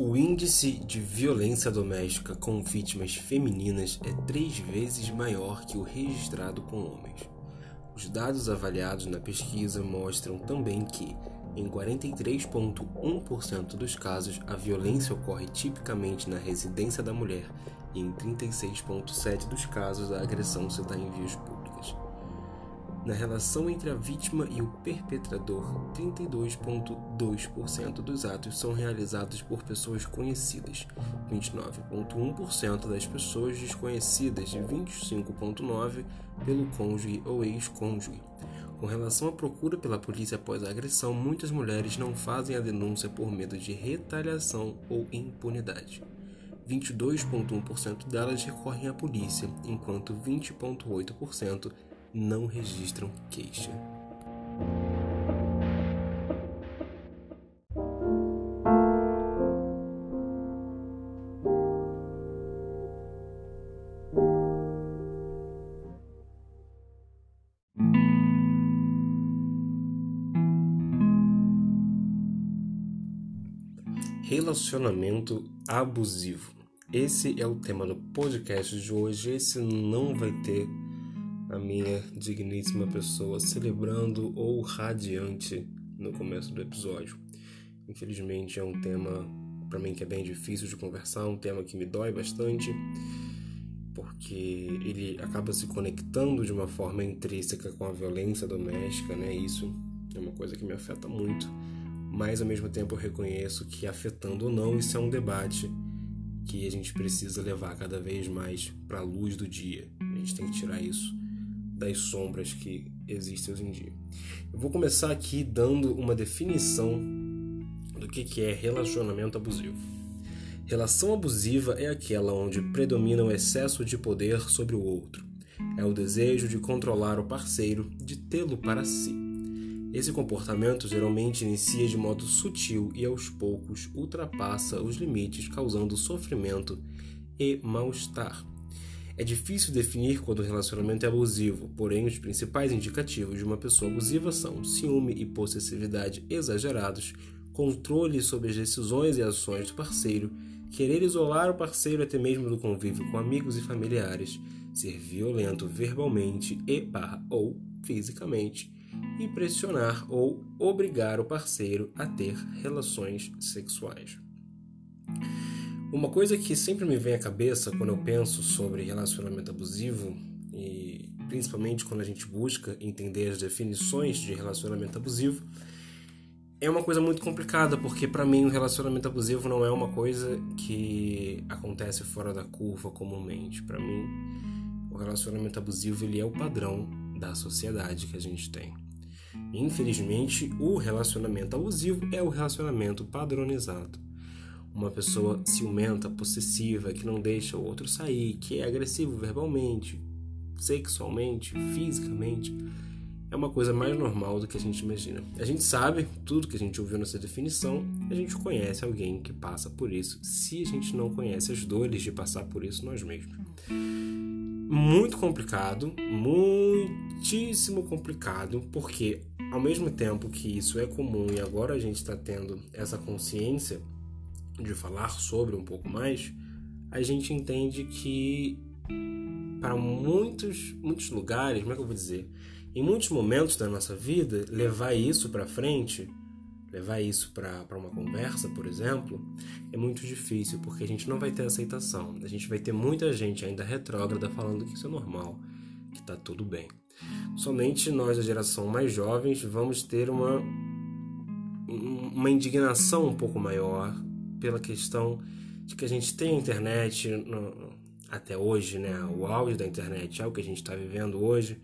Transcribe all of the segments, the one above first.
O índice de violência doméstica com vítimas femininas é três vezes maior que o registrado com homens. Os dados avaliados na pesquisa mostram também que, em 43,1% dos casos, a violência ocorre tipicamente na residência da mulher e em 36,7% dos casos a agressão se dá em vias públicas. Na relação entre a vítima e o perpetrador, 32,2% dos atos são realizados por pessoas conhecidas, 29,1% das pessoas desconhecidas e 25,9% pelo cônjuge ou ex-cônjuge. Com relação à procura pela polícia após a agressão, muitas mulheres não fazem a denúncia por medo de retaliação ou impunidade. 22,1% delas recorrem à polícia, enquanto 20,8% não registram queixa. Relacionamento abusivo. Esse é o tema do podcast de hoje. Esse não vai ter a minha digníssima pessoa celebrando ou radiante no começo do episódio. Infelizmente é um tema para mim que é bem difícil de conversar, um tema que me dói bastante, porque ele acaba se conectando de uma forma intrínseca com a violência doméstica, né? Isso é uma coisa que me afeta muito, mas ao mesmo tempo eu reconheço que afetando ou não, isso é um debate que a gente precisa levar cada vez mais para a luz do dia. A gente tem que tirar isso das sombras que existem hoje em dia. Eu vou começar aqui dando uma definição do que é relacionamento abusivo. Relação abusiva é aquela onde predomina o excesso de poder sobre o outro. É o desejo de controlar o parceiro, de tê-lo para si. Esse comportamento geralmente inicia de modo sutil e aos poucos ultrapassa os limites, causando sofrimento e mal-estar. É difícil definir quando o relacionamento é abusivo, porém os principais indicativos de uma pessoa abusiva são ciúme e possessividade exagerados, controle sobre as decisões e ações do parceiro, querer isolar o parceiro até mesmo do convívio com amigos e familiares, ser violento verbalmente e barra, ou fisicamente, e pressionar ou obrigar o parceiro a ter relações sexuais. Uma coisa que sempre me vem à cabeça quando eu penso sobre relacionamento abusivo, e principalmente quando a gente busca entender as definições de relacionamento abusivo, é uma coisa muito complicada, porque para mim o relacionamento abusivo não é uma coisa que acontece fora da curva comumente. Para mim, o relacionamento abusivo ele é o padrão da sociedade que a gente tem. Infelizmente, o relacionamento abusivo é o relacionamento padronizado uma pessoa ciumenta, possessiva, que não deixa o outro sair, que é agressivo verbalmente, sexualmente, fisicamente, é uma coisa mais normal do que a gente imagina. A gente sabe tudo que a gente ouviu nessa definição, a gente conhece alguém que passa por isso, se a gente não conhece as dores de passar por isso nós mesmos. Muito complicado, muitíssimo complicado, porque ao mesmo tempo que isso é comum e agora a gente está tendo essa consciência de falar sobre um pouco mais, a gente entende que para muitos, muitos lugares, como é que eu vou dizer? Em muitos momentos da nossa vida, levar isso para frente, levar isso para uma conversa, por exemplo, é muito difícil, porque a gente não vai ter aceitação. A gente vai ter muita gente ainda retrógrada falando que isso é normal, que está tudo bem. Somente nós, da geração mais jovens, vamos ter uma, uma indignação um pouco maior pela questão de que a gente tem a internet no, até hoje, né? O auge da internet é o que a gente está vivendo hoje.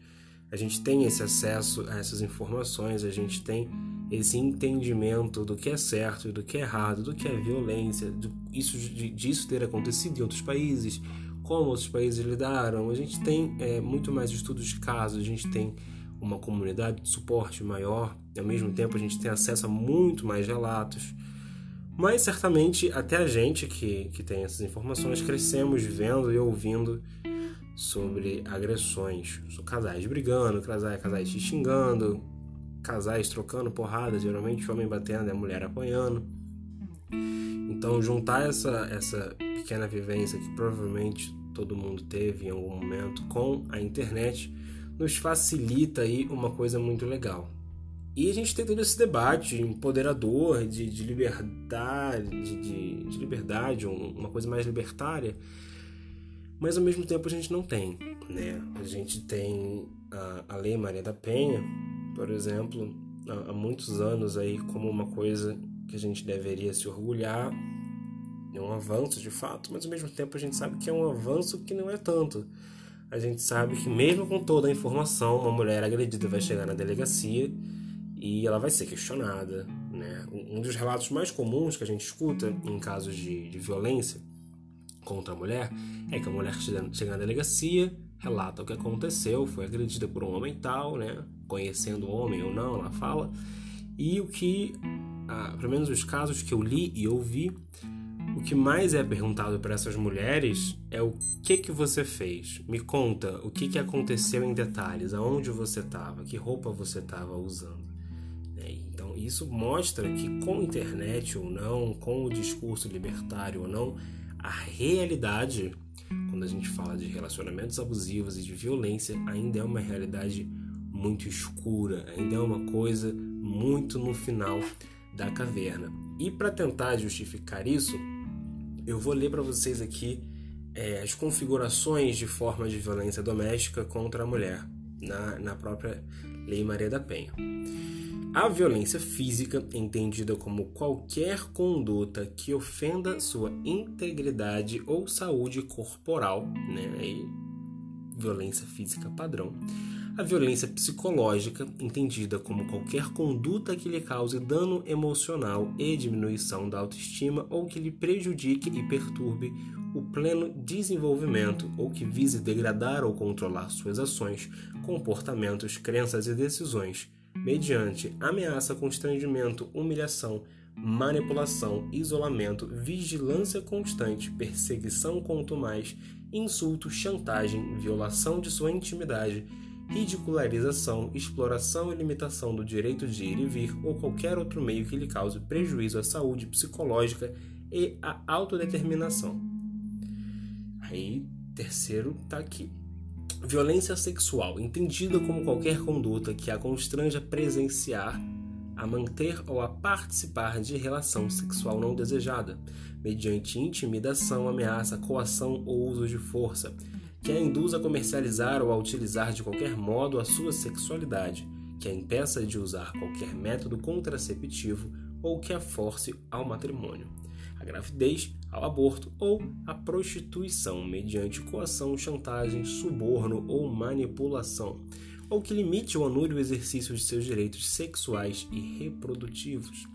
A gente tem esse acesso a essas informações, a gente tem esse entendimento do que é certo e do que é errado, do que é violência, do, isso, de, disso ter acontecido em outros países, como outros países lidaram. A gente tem é, muito mais estudos de casos, a gente tem uma comunidade de suporte maior, e ao mesmo tempo a gente tem acesso a muito mais relatos. Mas certamente até a gente que, que tem essas informações crescemos vendo e ouvindo sobre agressões. Casais brigando, casais, casais se xingando, casais trocando porrada, geralmente o homem batendo e a mulher apanhando. Então, juntar essa, essa pequena vivência que provavelmente todo mundo teve em algum momento com a internet nos facilita aí uma coisa muito legal. E a gente tem todo esse debate empoderador de, de liberdade, de, de liberdade, uma coisa mais libertária, mas ao mesmo tempo a gente não tem. Né? A gente tem a, a Lei Maria da Penha, por exemplo, há, há muitos anos aí como uma coisa que a gente deveria se orgulhar, é um avanço de fato, mas ao mesmo tempo a gente sabe que é um avanço que não é tanto. A gente sabe que mesmo com toda a informação, uma mulher agredida vai chegar na delegacia e ela vai ser questionada. Né? Um dos relatos mais comuns que a gente escuta em casos de, de violência contra a mulher é que a mulher chega na delegacia, relata o que aconteceu, foi agredida por um homem tal, né? conhecendo o homem ou não, ela fala. E o que, ah, pelo menos os casos que eu li e ouvi, o que mais é perguntado para essas mulheres é o que que você fez. Me conta o que que aconteceu em detalhes, aonde você estava, que roupa você estava usando. Isso mostra que com internet ou não, com o discurso libertário ou não, a realidade, quando a gente fala de relacionamentos abusivos e de violência, ainda é uma realidade muito escura, ainda é uma coisa muito no final da caverna. E para tentar justificar isso, eu vou ler para vocês aqui é, as configurações de forma de violência doméstica contra a mulher na, na própria Lei Maria da Penha. A violência física, entendida como qualquer conduta que ofenda sua integridade ou saúde corporal, né? Aí, violência física padrão. A violência psicológica, entendida como qualquer conduta que lhe cause dano emocional e diminuição da autoestima ou que lhe prejudique e perturbe o pleno desenvolvimento ou que vise degradar ou controlar suas ações, comportamentos, crenças e decisões mediante ameaça, constrangimento, humilhação, manipulação, isolamento, vigilância constante, perseguição quanto mais, insulto, chantagem, violação de sua intimidade, ridicularização, exploração e limitação do direito de ir e vir ou qualquer outro meio que lhe cause prejuízo à saúde psicológica e à autodeterminação. Aí, terceiro tá aqui. Violência sexual, entendida como qualquer conduta que a constranja a presenciar, a manter ou a participar de relação sexual não desejada, mediante intimidação, ameaça, coação ou uso de força, que a induza a comercializar ou a utilizar de qualquer modo a sua sexualidade, que a impeça de usar qualquer método contraceptivo ou que a force ao matrimônio a gravidez, ao aborto ou à prostituição mediante coação, chantagem, suborno ou manipulação, ou que limite ou anule o exercício de seus direitos sexuais e reprodutivos.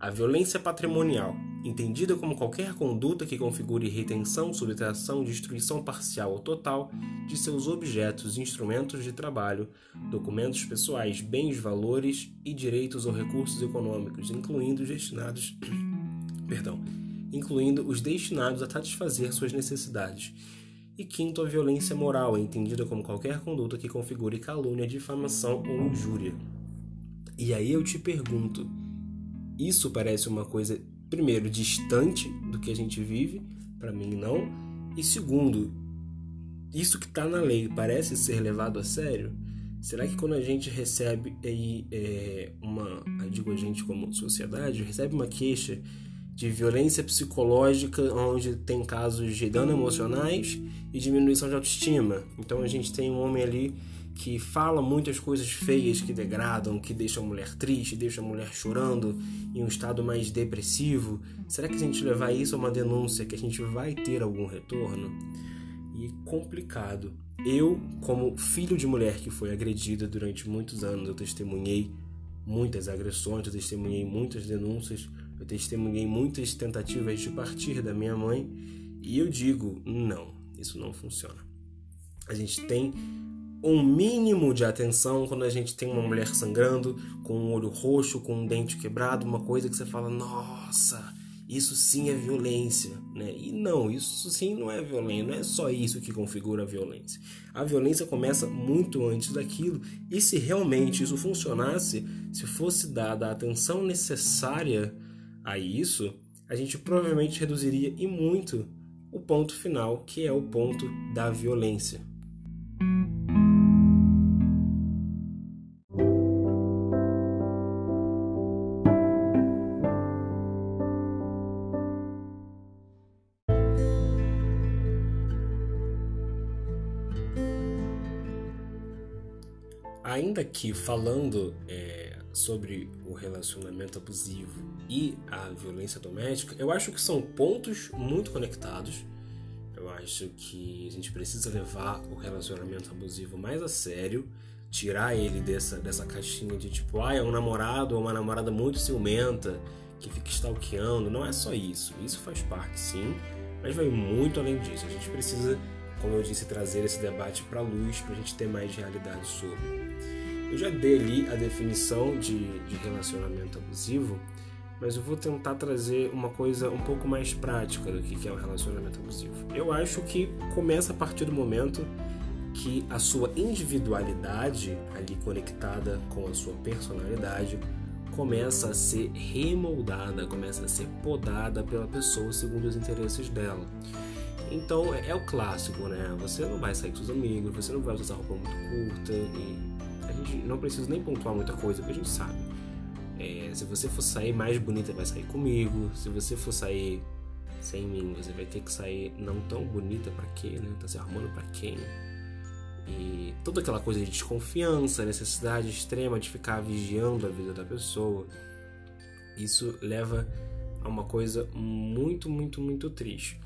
A violência patrimonial, entendida como qualquer conduta que configure retenção, subtração, destruição parcial ou total de seus objetos, instrumentos de trabalho, documentos pessoais, bens, valores e direitos ou recursos econômicos, incluindo os destinados perdão, incluindo os destinados a satisfazer suas necessidades. E quinto, a violência moral, entendida como qualquer conduta que configure calúnia, difamação ou injúria. E aí eu te pergunto, isso parece uma coisa, primeiro, distante do que a gente vive? Para mim, não. E segundo, isso que está na lei parece ser levado a sério? Será que quando a gente recebe aí é, uma, digo a gente como sociedade, recebe uma queixa de violência psicológica, onde tem casos de dano emocionais e diminuição de autoestima. Então a gente tem um homem ali que fala muitas coisas feias que degradam, que deixam a mulher triste, deixam a mulher chorando, em um estado mais depressivo. Será que a gente levar isso a uma denúncia, que a gente vai ter algum retorno? E complicado. Eu, como filho de mulher que foi agredida durante muitos anos, eu testemunhei muitas agressões, eu testemunhei muitas denúncias eu testemunhei muitas tentativas de partir da minha mãe e eu digo: não, isso não funciona. A gente tem um mínimo de atenção quando a gente tem uma mulher sangrando, com um olho roxo, com um dente quebrado, uma coisa que você fala: nossa, isso sim é violência, né? E não, isso sim não é violência, não é só isso que configura a violência. A violência começa muito antes daquilo, e se realmente isso funcionasse, se fosse dada a atenção necessária a isso, a gente provavelmente reduziria e muito o ponto final, que é o ponto da violência. Ainda que falando é, sobre o relacionamento abusivo e a violência doméstica, eu acho que são pontos muito conectados. Eu acho que a gente precisa levar o relacionamento abusivo mais a sério, tirar ele dessa, dessa caixinha de tipo, ah, é um namorado ou uma namorada muito ciumenta que fica stalkeando. Não é só isso. Isso faz parte, sim, mas vai muito além disso. A gente precisa, como eu disse, trazer esse debate para luz para a gente ter mais realidade sobre. Eu já dei ali a definição de, de relacionamento abusivo, mas eu vou tentar trazer uma coisa um pouco mais prática do que é um relacionamento abusivo. Eu acho que começa a partir do momento que a sua individualidade, ali conectada com a sua personalidade, começa a ser remoldada, começa a ser podada pela pessoa segundo os interesses dela. Então é, é o clássico, né? Você não vai sair com seus amigos, você não vai usar roupa muito curta e a gente não precisa nem pontuar muita coisa, porque a gente sabe. É, se você for sair mais bonita, vai sair comigo. Se você for sair sem mim, você vai ter que sair não tão bonita para quê, né? Tá se arrumando para quem? E toda aquela coisa de desconfiança, necessidade extrema de ficar vigiando a vida da pessoa, isso leva a uma coisa muito, muito, muito triste.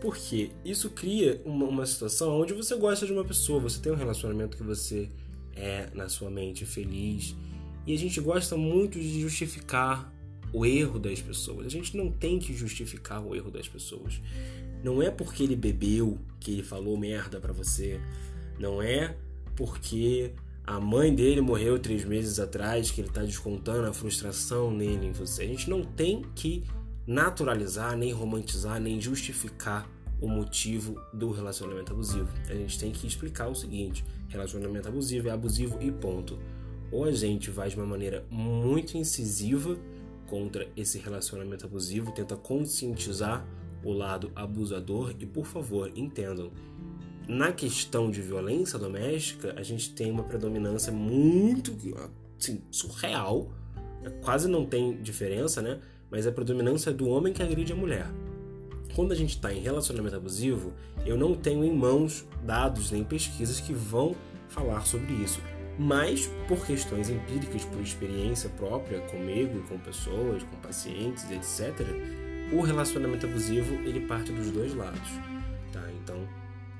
Porque isso cria uma, uma situação onde você gosta de uma pessoa, você tem um relacionamento que você é na sua mente feliz. E a gente gosta muito de justificar o erro das pessoas. A gente não tem que justificar o erro das pessoas. Não é porque ele bebeu que ele falou merda para você. Não é porque a mãe dele morreu três meses atrás que ele tá descontando a frustração nele em você. A gente não tem que naturalizar, nem romantizar, nem justificar o motivo do relacionamento abusivo. A gente tem que explicar o seguinte: relacionamento abusivo é abusivo e ponto. Ou a gente vai de uma maneira muito incisiva contra esse relacionamento abusivo, tenta conscientizar o lado abusador e, por favor, entendam. Na questão de violência doméstica, a gente tem uma predominância muito assim, surreal, quase não tem diferença, né? Mas a predominância é do homem que agride a mulher quando a gente está em relacionamento abusivo, eu não tenho em mãos dados nem pesquisas que vão falar sobre isso. Mas por questões empíricas, por experiência própria comigo, com pessoas, com pacientes, etc., o relacionamento abusivo ele parte dos dois lados, tá? Então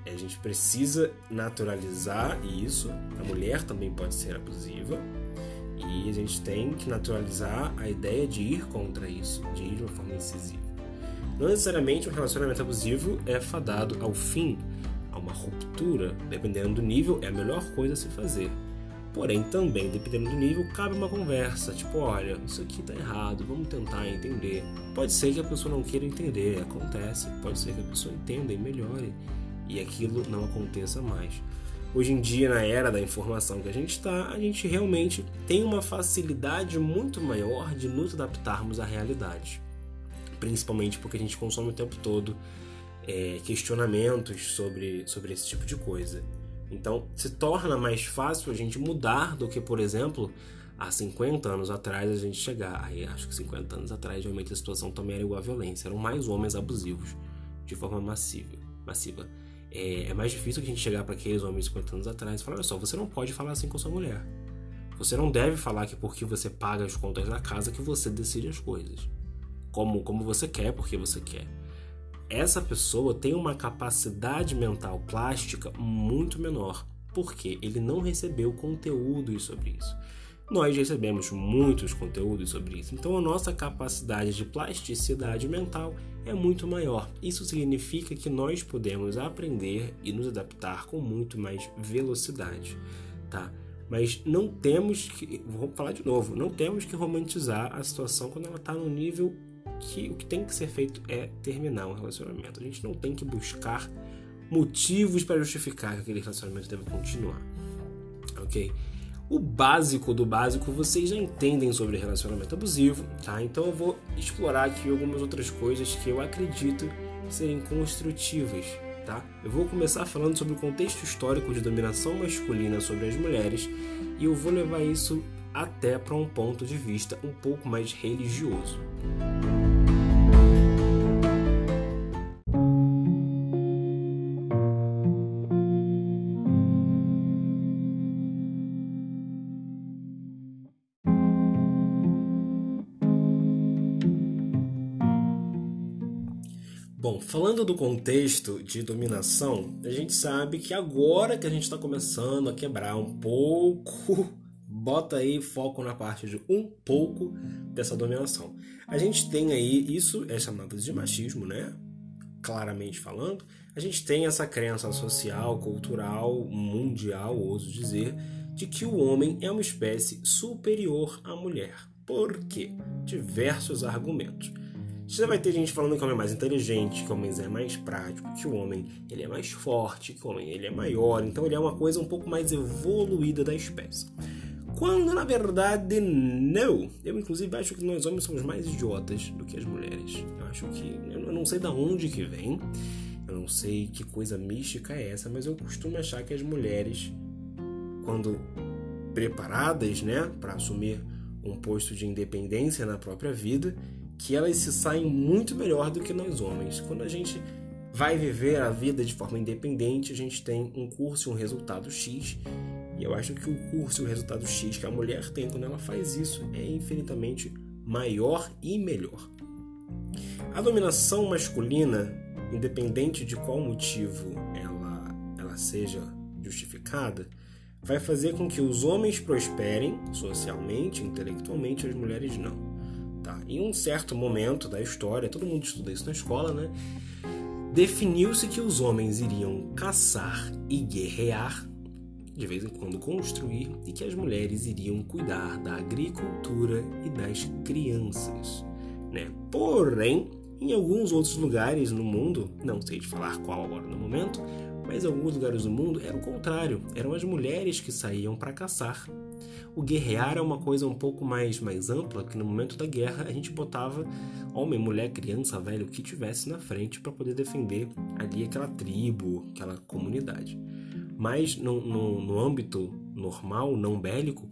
a gente precisa naturalizar isso. A mulher também pode ser abusiva e a gente tem que naturalizar a ideia de ir contra isso, de ir de uma forma incisiva. Não necessariamente um relacionamento abusivo é fadado ao fim, a uma ruptura. Dependendo do nível, é a melhor coisa a se fazer. Porém, também, dependendo do nível, cabe uma conversa, tipo, olha, isso aqui tá errado, vamos tentar entender. Pode ser que a pessoa não queira entender, acontece. Pode ser que a pessoa entenda e melhore e aquilo não aconteça mais. Hoje em dia, na era da informação que a gente está, a gente realmente tem uma facilidade muito maior de nos adaptarmos à realidade principalmente porque a gente consome o tempo todo é, questionamentos sobre, sobre esse tipo de coisa. Então, se torna mais fácil a gente mudar do que, por exemplo, há 50 anos atrás a gente chegar. Aí acho que 50 anos atrás realmente a situação também era igual à violência, eram mais homens abusivos de forma massiva. massiva. É, é mais difícil a gente chegar para aqueles homens 50 anos atrás e falar: olha só, você não pode falar assim com sua mulher. Você não deve falar que porque você paga as contas da casa que você decide as coisas como, como você quer, porque você quer. Essa pessoa tem uma capacidade mental plástica muito menor, porque ele não recebeu conteúdos sobre isso. Nós recebemos muitos conteúdos sobre isso, então a nossa capacidade de plasticidade mental é muito maior. Isso significa que nós podemos aprender e nos adaptar com muito mais velocidade, tá? Mas não temos que, vou falar de novo, não temos que romantizar a situação quando ela está no nível que o que tem que ser feito é terminar um relacionamento. A gente não tem que buscar motivos para justificar que aquele relacionamento deve continuar. Ok? o básico do básico vocês já entendem sobre relacionamento abusivo, tá? Então eu vou explorar aqui algumas outras coisas que eu acredito serem construtivas, tá? Eu vou começar falando sobre o contexto histórico de dominação masculina sobre as mulheres e eu vou levar isso até para um ponto de vista um pouco mais religioso. Falando do contexto de dominação, a gente sabe que agora que a gente está começando a quebrar um pouco, bota aí foco na parte de um pouco dessa dominação. A gente tem aí, isso é chamado de machismo, né? Claramente falando, a gente tem essa crença social, cultural, mundial, ouso dizer, de que o homem é uma espécie superior à mulher. Por quê? Diversos argumentos. Você vai ter gente falando que o homem é mais inteligente, que o homem é mais prático, que o homem ele é mais forte, que o homem ele é maior, então ele é uma coisa um pouco mais evoluída da espécie. Quando na verdade não. Eu inclusive acho que nós homens somos mais idiotas do que as mulheres. Eu acho que eu não sei da onde que vem. Eu não sei que coisa mística é essa, mas eu costumo achar que as mulheres quando preparadas, né, para assumir um posto de independência na própria vida, que elas se saem muito melhor do que nós homens. Quando a gente vai viver a vida de forma independente, a gente tem um curso e um resultado X. E eu acho que o curso e o resultado X que a mulher tem quando ela faz isso é infinitamente maior e melhor. A dominação masculina, independente de qual motivo ela, ela seja justificada, vai fazer com que os homens prosperem socialmente, intelectualmente, as mulheres não. Tá? Em um certo momento da história, todo mundo estuda isso na escola, né? Definiu-se que os homens iriam caçar e guerrear, de vez em quando construir, e que as mulheres iriam cuidar da agricultura e das crianças. Né? Porém, em alguns outros lugares no mundo, não sei de falar qual agora no momento, mas em alguns lugares do mundo era o contrário, eram as mulheres que saíam para caçar o guerrear é uma coisa um pouco mais, mais ampla, que no momento da guerra a gente botava homem, mulher, criança, velho, o que tivesse na frente para poder defender ali aquela tribo, aquela comunidade. Mas no, no, no âmbito normal, não bélico,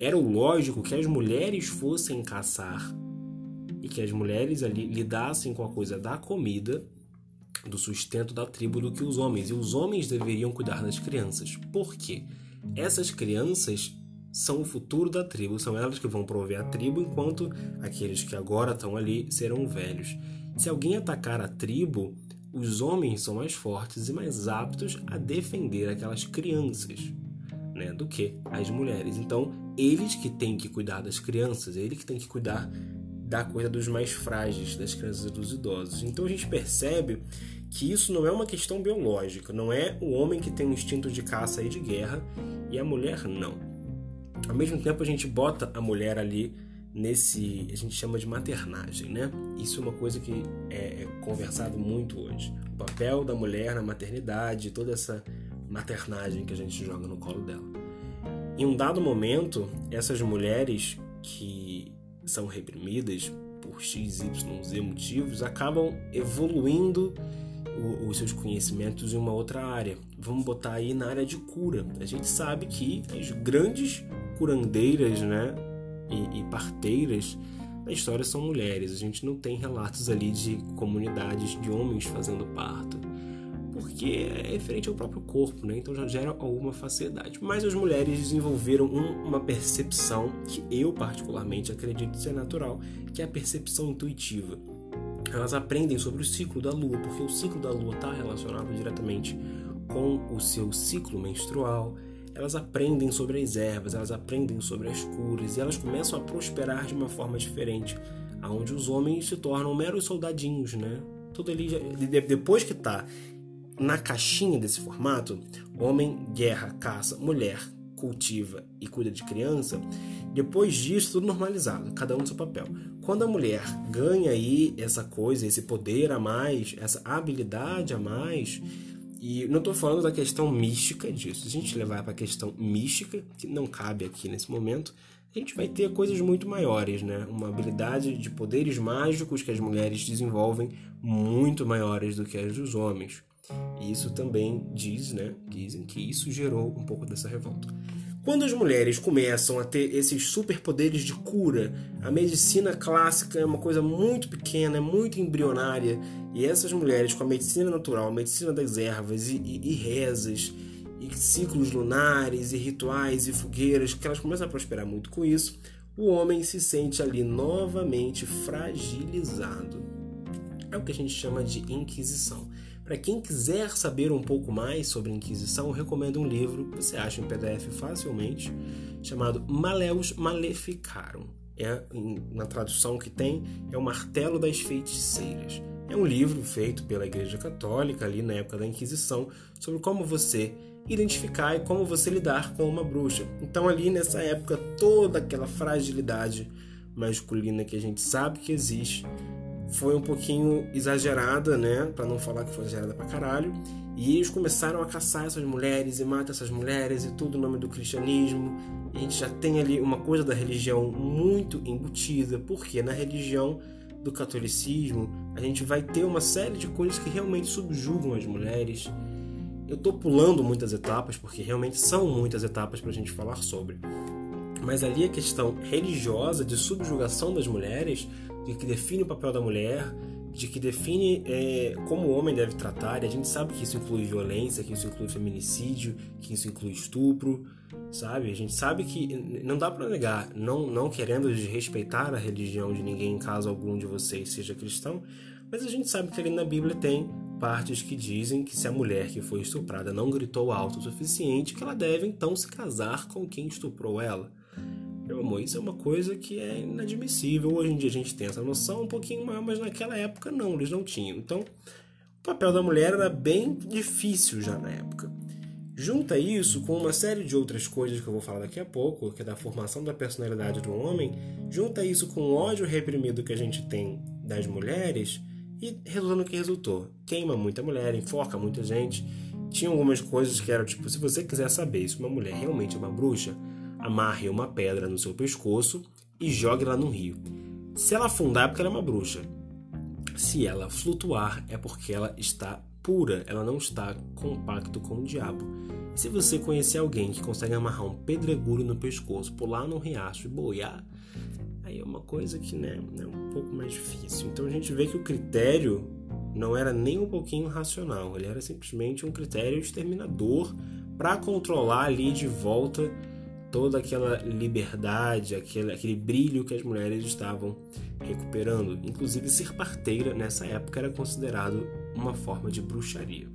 era lógico que as mulheres fossem caçar e que as mulheres ali lidassem com a coisa da comida, do sustento da tribo do que os homens. E os homens deveriam cuidar das crianças. Por quê? Essas crianças são o futuro da tribo, são elas que vão prover a tribo, enquanto aqueles que agora estão ali serão velhos. Se alguém atacar a tribo, os homens são mais fortes e mais aptos a defender aquelas crianças, né, do que as mulheres. Então, eles que têm que cuidar das crianças, eles que têm que cuidar da coisa dos mais frágeis, das crianças e dos idosos. Então a gente percebe que isso não é uma questão biológica, não é o homem que tem um instinto de caça e de guerra e a mulher não. Ao mesmo tempo, a gente bota a mulher ali nesse. a gente chama de maternagem, né? Isso é uma coisa que é, é conversado muito hoje. O papel da mulher na maternidade, toda essa maternagem que a gente joga no colo dela. Em um dado momento, essas mulheres que são reprimidas por x, y, z motivos acabam evoluindo os seus conhecimentos em uma outra área. Vamos botar aí na área de cura. A gente sabe que as grandes curandeiras, né, e, e parteiras na história são mulheres. A gente não tem relatos ali de comunidades de homens fazendo parto, porque é referente ao próprio corpo, né? Então já gera alguma facilidade. Mas as mulheres desenvolveram um, uma percepção que eu particularmente acredito ser natural, que é a percepção intuitiva. Elas aprendem sobre o ciclo da lua, porque o ciclo da lua está relacionado diretamente com o seu ciclo menstrual, elas aprendem sobre as ervas, elas aprendem sobre as curas e elas começam a prosperar de uma forma diferente, aonde os homens se tornam meros soldadinhos, né? Tudo ali já, depois que tá na caixinha desse formato, homem, guerra, caça, mulher, cultiva e cuida de criança, depois disso tudo normalizado, cada um no seu papel. Quando a mulher ganha aí essa coisa, esse poder a mais, essa habilidade a mais, E não estou falando da questão mística disso. Se a gente levar para a questão mística, que não cabe aqui nesse momento, a gente vai ter coisas muito maiores, né? Uma habilidade de poderes mágicos que as mulheres desenvolvem muito maiores do que as dos homens. E isso também diz, né? Dizem que isso gerou um pouco dessa revolta. Quando as mulheres começam a ter esses superpoderes de cura, a medicina clássica é uma coisa muito pequena, é muito embrionária, e essas mulheres com a medicina natural, a medicina das ervas e, e, e rezas, e ciclos lunares, e rituais, e fogueiras, que elas começam a prosperar muito com isso, o homem se sente ali novamente fragilizado. É o que a gente chama de Inquisição. Para quem quiser saber um pouco mais sobre a Inquisição, eu recomendo um livro que você acha em PDF facilmente, chamado Maleus Maleficarum. É, na tradução que tem, é o Martelo das Feiticeiras. É um livro feito pela Igreja Católica ali na época da Inquisição sobre como você identificar e como você lidar com uma bruxa. Então ali nessa época toda aquela fragilidade masculina que a gente sabe que existe foi um pouquinho exagerada, né? Para não falar que foi exagerada pra caralho. E eles começaram a caçar essas mulheres e matar essas mulheres e tudo em nome do cristianismo. E a gente já tem ali uma coisa da religião muito embutida, porque na religião do catolicismo a gente vai ter uma série de coisas que realmente subjugam as mulheres. Eu tô pulando muitas etapas, porque realmente são muitas etapas para a gente falar sobre. Mas ali a questão religiosa de subjugação das mulheres de que define o papel da mulher, de que define é, como o homem deve tratar. E a gente sabe que isso inclui violência, que isso inclui feminicídio, que isso inclui estupro, sabe? A gente sabe que não dá para negar, não, não querendo desrespeitar a religião de ninguém em caso algum de vocês seja cristão, mas a gente sabe que ali na Bíblia tem partes que dizem que se a mulher que foi estuprada não gritou alto o suficiente, que ela deve então se casar com quem estuprou ela. Meu amor, isso é uma coisa que é inadmissível. Hoje em dia a gente tem essa noção um pouquinho maior, mas naquela época não, eles não tinham. Então, o papel da mulher era bem difícil já na época. Junta isso com uma série de outras coisas que eu vou falar daqui a pouco, que é da formação da personalidade do homem, junta isso com o ódio reprimido que a gente tem das mulheres e resulta no que resultou. Queima muita mulher, enfoca muita gente. Tinha algumas coisas que eram tipo, se você quiser saber se uma mulher realmente é uma bruxa, amarre uma pedra no seu pescoço e jogue-la no rio. Se ela afundar é porque ela é uma bruxa. Se ela flutuar é porque ela está pura, ela não está compacto com o diabo. se você conhecer alguém que consegue amarrar um pedregulho no pescoço, pular num riacho e boiar, aí é uma coisa que né, é um pouco mais difícil. Então a gente vê que o critério não era nem um pouquinho racional, ele era simplesmente um critério exterminador para controlar ali de volta toda aquela liberdade, aquele, aquele brilho que as mulheres estavam recuperando. Inclusive, ser parteira nessa época era considerado uma forma de bruxaria.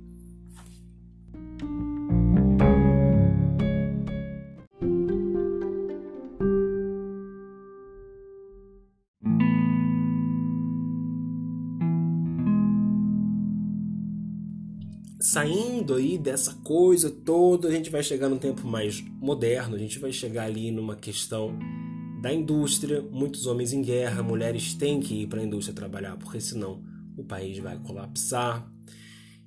Saindo aí dessa coisa toda, a gente vai chegar num tempo mais moderno, a gente vai chegar ali numa questão da indústria, muitos homens em guerra, mulheres têm que ir para a indústria trabalhar, porque senão o país vai colapsar.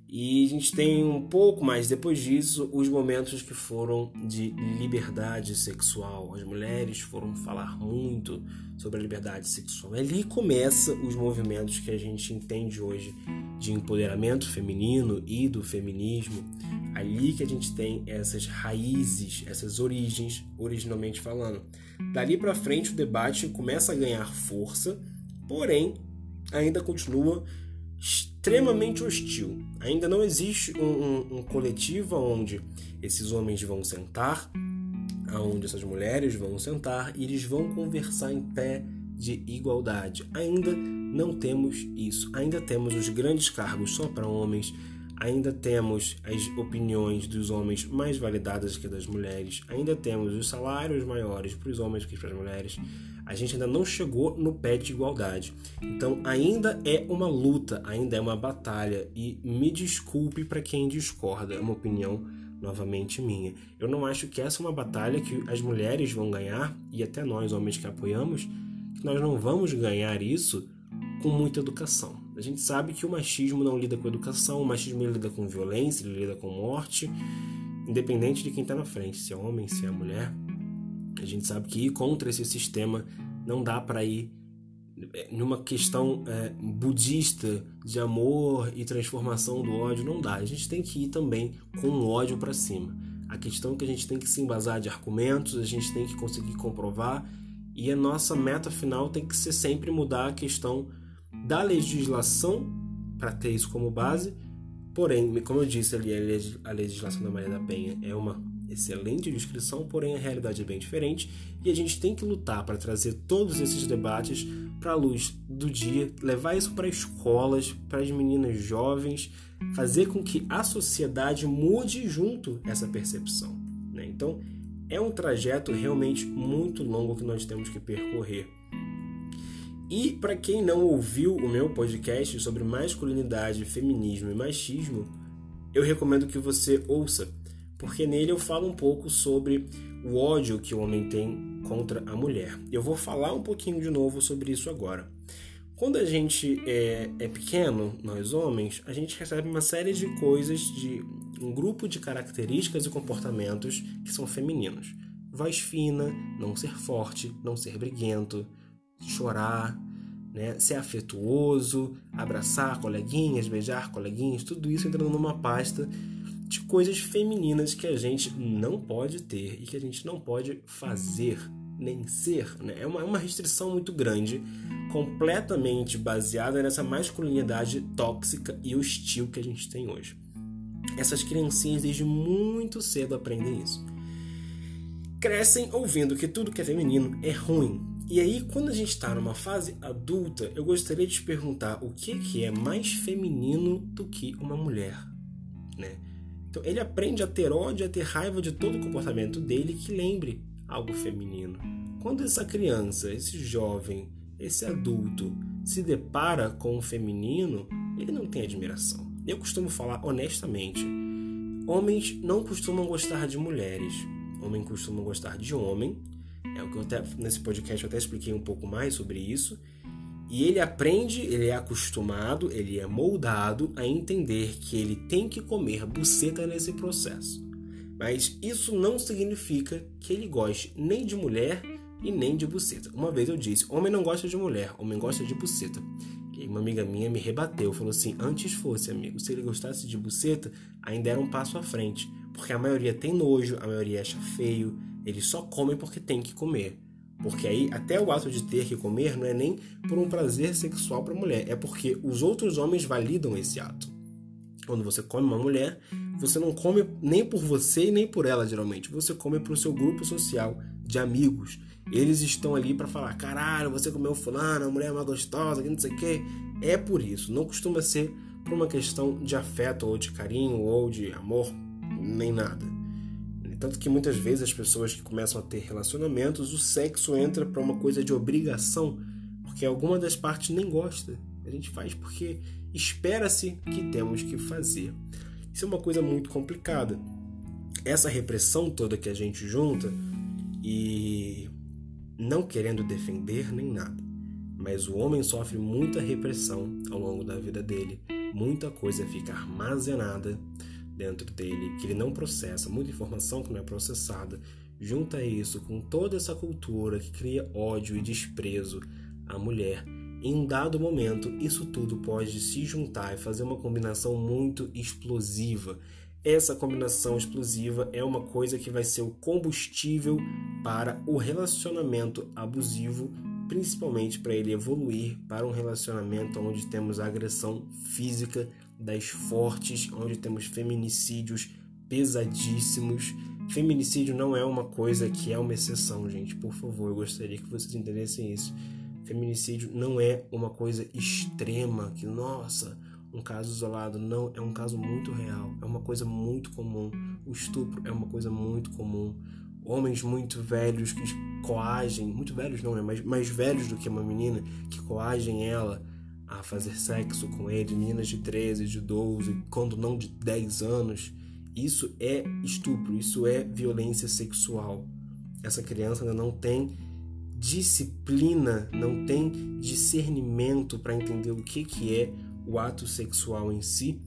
E a gente tem um pouco mais depois disso os momentos que foram de liberdade sexual. As mulheres foram falar muito sobre a liberdade sexual. Ali começa os movimentos que a gente entende hoje de empoderamento feminino e do feminismo. Ali que a gente tem essas raízes, essas origens, originalmente falando. Dali para frente o debate começa a ganhar força, porém ainda continua extremamente hostil. Ainda não existe um, um, um coletivo onde esses homens vão sentar, aonde essas mulheres vão sentar e eles vão conversar em pé de igualdade. Ainda não temos isso. Ainda temos os grandes cargos só para homens. Ainda temos as opiniões dos homens mais validadas que das mulheres. Ainda temos os salários maiores para os homens que para as mulheres a gente ainda não chegou no pé de igualdade. Então ainda é uma luta, ainda é uma batalha e me desculpe para quem discorda, é uma opinião novamente minha. Eu não acho que essa é uma batalha que as mulheres vão ganhar e até nós homens que apoiamos, que nós não vamos ganhar isso com muita educação. A gente sabe que o machismo não lida com educação, o machismo lida com violência, ele lida com morte, independente de quem está na frente, se é homem, se é mulher. A gente sabe que ir contra esse sistema não dá para ir é, numa questão é, budista de amor e transformação do ódio, não dá. A gente tem que ir também com o ódio para cima. A questão é que a gente tem que se embasar de argumentos, a gente tem que conseguir comprovar e a nossa meta final tem que ser sempre mudar a questão da legislação para ter isso como base. Porém, como eu disse ali, a legislação da Maria da Penha é uma excelente descrição, porém a realidade é bem diferente e a gente tem que lutar para trazer todos esses debates para a luz do dia, levar isso para escolas, para as meninas jovens, fazer com que a sociedade mude junto essa percepção. Né? Então, é um trajeto realmente muito longo que nós temos que percorrer. E para quem não ouviu o meu podcast sobre masculinidade, feminismo e machismo, eu recomendo que você ouça porque nele eu falo um pouco sobre o ódio que o homem tem contra a mulher. Eu vou falar um pouquinho de novo sobre isso agora. Quando a gente é, é pequeno, nós homens, a gente recebe uma série de coisas, de um grupo de características e comportamentos que são femininos. Voz fina, não ser forte, não ser briguento, chorar, né, ser afetuoso, abraçar coleguinhas, beijar coleguinhas, tudo isso entrando numa pasta de coisas femininas que a gente não pode ter e que a gente não pode fazer nem ser. Né? É, uma, é uma restrição muito grande, completamente baseada nessa masculinidade tóxica e hostil que a gente tem hoje. Essas criancinhas desde muito cedo aprendem isso. Crescem ouvindo que tudo que é feminino é ruim. E aí, quando a gente está numa fase adulta, eu gostaria de te perguntar o que, que é mais feminino do que uma mulher, né? Então ele aprende a ter ódio, a ter raiva de todo o comportamento dele que lembre algo feminino. Quando essa criança, esse jovem, esse adulto se depara com o feminino, ele não tem admiração. Eu costumo falar honestamente: homens não costumam gostar de mulheres, homens costumam gostar de homem. É o que eu até, nesse podcast eu até expliquei um pouco mais sobre isso. E ele aprende, ele é acostumado, ele é moldado a entender que ele tem que comer buceta nesse processo. Mas isso não significa que ele goste nem de mulher e nem de buceta. Uma vez eu disse: homem não gosta de mulher, homem gosta de buceta. E uma amiga minha me rebateu, falou assim: antes fosse, amigo, se ele gostasse de buceta, ainda era um passo à frente. Porque a maioria tem nojo, a maioria acha feio, eles só comem porque tem que comer. Porque aí, até o ato de ter que comer não é nem por um prazer sexual para a mulher, é porque os outros homens validam esse ato. Quando você come uma mulher, você não come nem por você e nem por ela, geralmente. Você come para o seu grupo social de amigos. Eles estão ali para falar: caralho, você comeu fulano, a mulher é mais gostosa, que não sei o quê. É por isso. Não costuma ser por uma questão de afeto ou de carinho ou de amor, nem nada. Tanto que muitas vezes as pessoas que começam a ter relacionamentos, o sexo entra para uma coisa de obrigação, porque alguma das partes nem gosta. A gente faz porque espera-se que temos que fazer. Isso é uma coisa muito complicada. Essa repressão toda que a gente junta e não querendo defender nem nada, mas o homem sofre muita repressão ao longo da vida dele, muita coisa fica armazenada dentro dele que ele não processa, muita informação que não é processada. Junta isso com toda essa cultura que cria ódio e desprezo à mulher. Em um dado momento, isso tudo pode se juntar e fazer uma combinação muito explosiva. Essa combinação explosiva é uma coisa que vai ser o combustível para o relacionamento abusivo, principalmente para ele evoluir para um relacionamento onde temos agressão física das fortes, onde temos feminicídios pesadíssimos. Feminicídio não é uma coisa que é uma exceção, gente. Por favor, eu gostaria que vocês entendessem isso. Feminicídio não é uma coisa extrema, que nossa, um caso isolado. Não, é um caso muito real. É uma coisa muito comum. O estupro é uma coisa muito comum. Homens muito velhos que coagem, muito velhos não, é mais, mais velhos do que uma menina, que coagem ela a fazer sexo com ele, meninas de 13, de 12, quando não de 10 anos, isso é estupro, isso é violência sexual. Essa criança ainda não tem disciplina, não tem discernimento para entender o que, que é o ato sexual em si,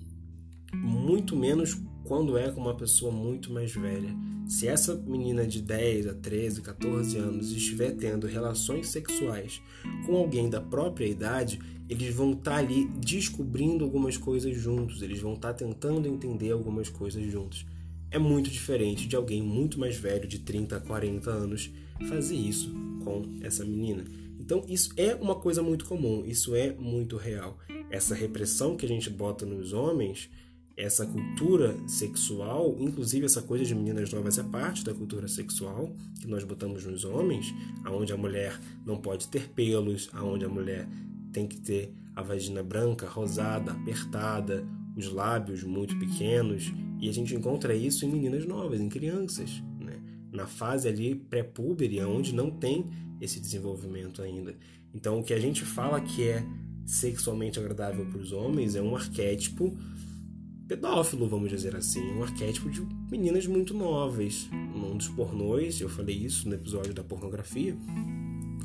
muito menos quando é com uma pessoa muito mais velha. Se essa menina de 10 a 13, 14 anos estiver tendo relações sexuais com alguém da própria idade, eles vão estar tá ali descobrindo algumas coisas juntos, eles vão estar tá tentando entender algumas coisas juntos. É muito diferente de alguém muito mais velho, de 30 a 40 anos, fazer isso com essa menina. Então, isso é uma coisa muito comum, isso é muito real. Essa repressão que a gente bota nos homens essa cultura sexual, inclusive essa coisa de meninas novas é parte da cultura sexual que nós botamos nos homens, aonde a mulher não pode ter pelos, aonde a mulher tem que ter a vagina branca, rosada, apertada, os lábios muito pequenos, e a gente encontra isso em meninas novas, em crianças, né? na fase ali pré-púbere, onde não tem esse desenvolvimento ainda. Então, o que a gente fala que é sexualmente agradável para os homens é um arquétipo pedófilo, vamos dizer assim, um arquétipo de meninas muito novas. Um dos pornôs, eu falei isso no episódio da pornografia,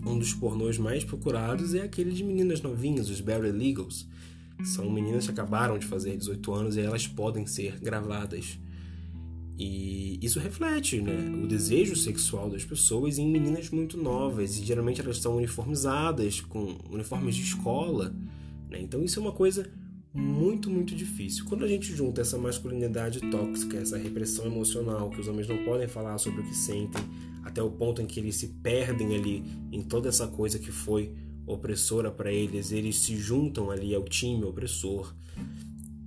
um dos pornôs mais procurados é aquele de meninas novinhas, os Barry Legals. São meninas que acabaram de fazer 18 anos e elas podem ser gravadas. E isso reflete né, o desejo sexual das pessoas em meninas muito novas. E geralmente elas estão uniformizadas, com uniformes de escola. Né? Então isso é uma coisa muito, muito difícil. Quando a gente junta essa masculinidade tóxica, essa repressão emocional, que os homens não podem falar sobre o que sentem, até o ponto em que eles se perdem ali em toda essa coisa que foi opressora para eles, eles se juntam ali ao time opressor.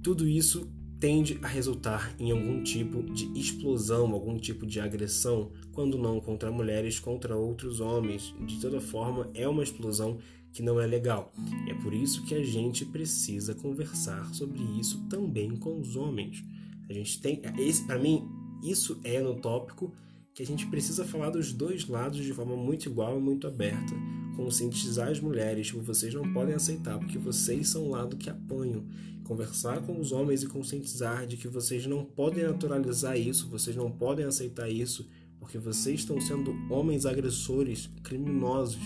Tudo isso tende a resultar em algum tipo de explosão, algum tipo de agressão, quando não contra mulheres, contra outros homens. De toda forma, é uma explosão que não é legal. É por isso que a gente precisa conversar sobre isso também com os homens. A gente tem, para mim, isso é no tópico que a gente precisa falar dos dois lados de forma muito igual e muito aberta. Conscientizar as mulheres que vocês não podem aceitar, porque vocês são o lado que apanham. Conversar com os homens e conscientizar de que vocês não podem naturalizar isso, vocês não podem aceitar isso, porque vocês estão sendo homens agressores, criminosos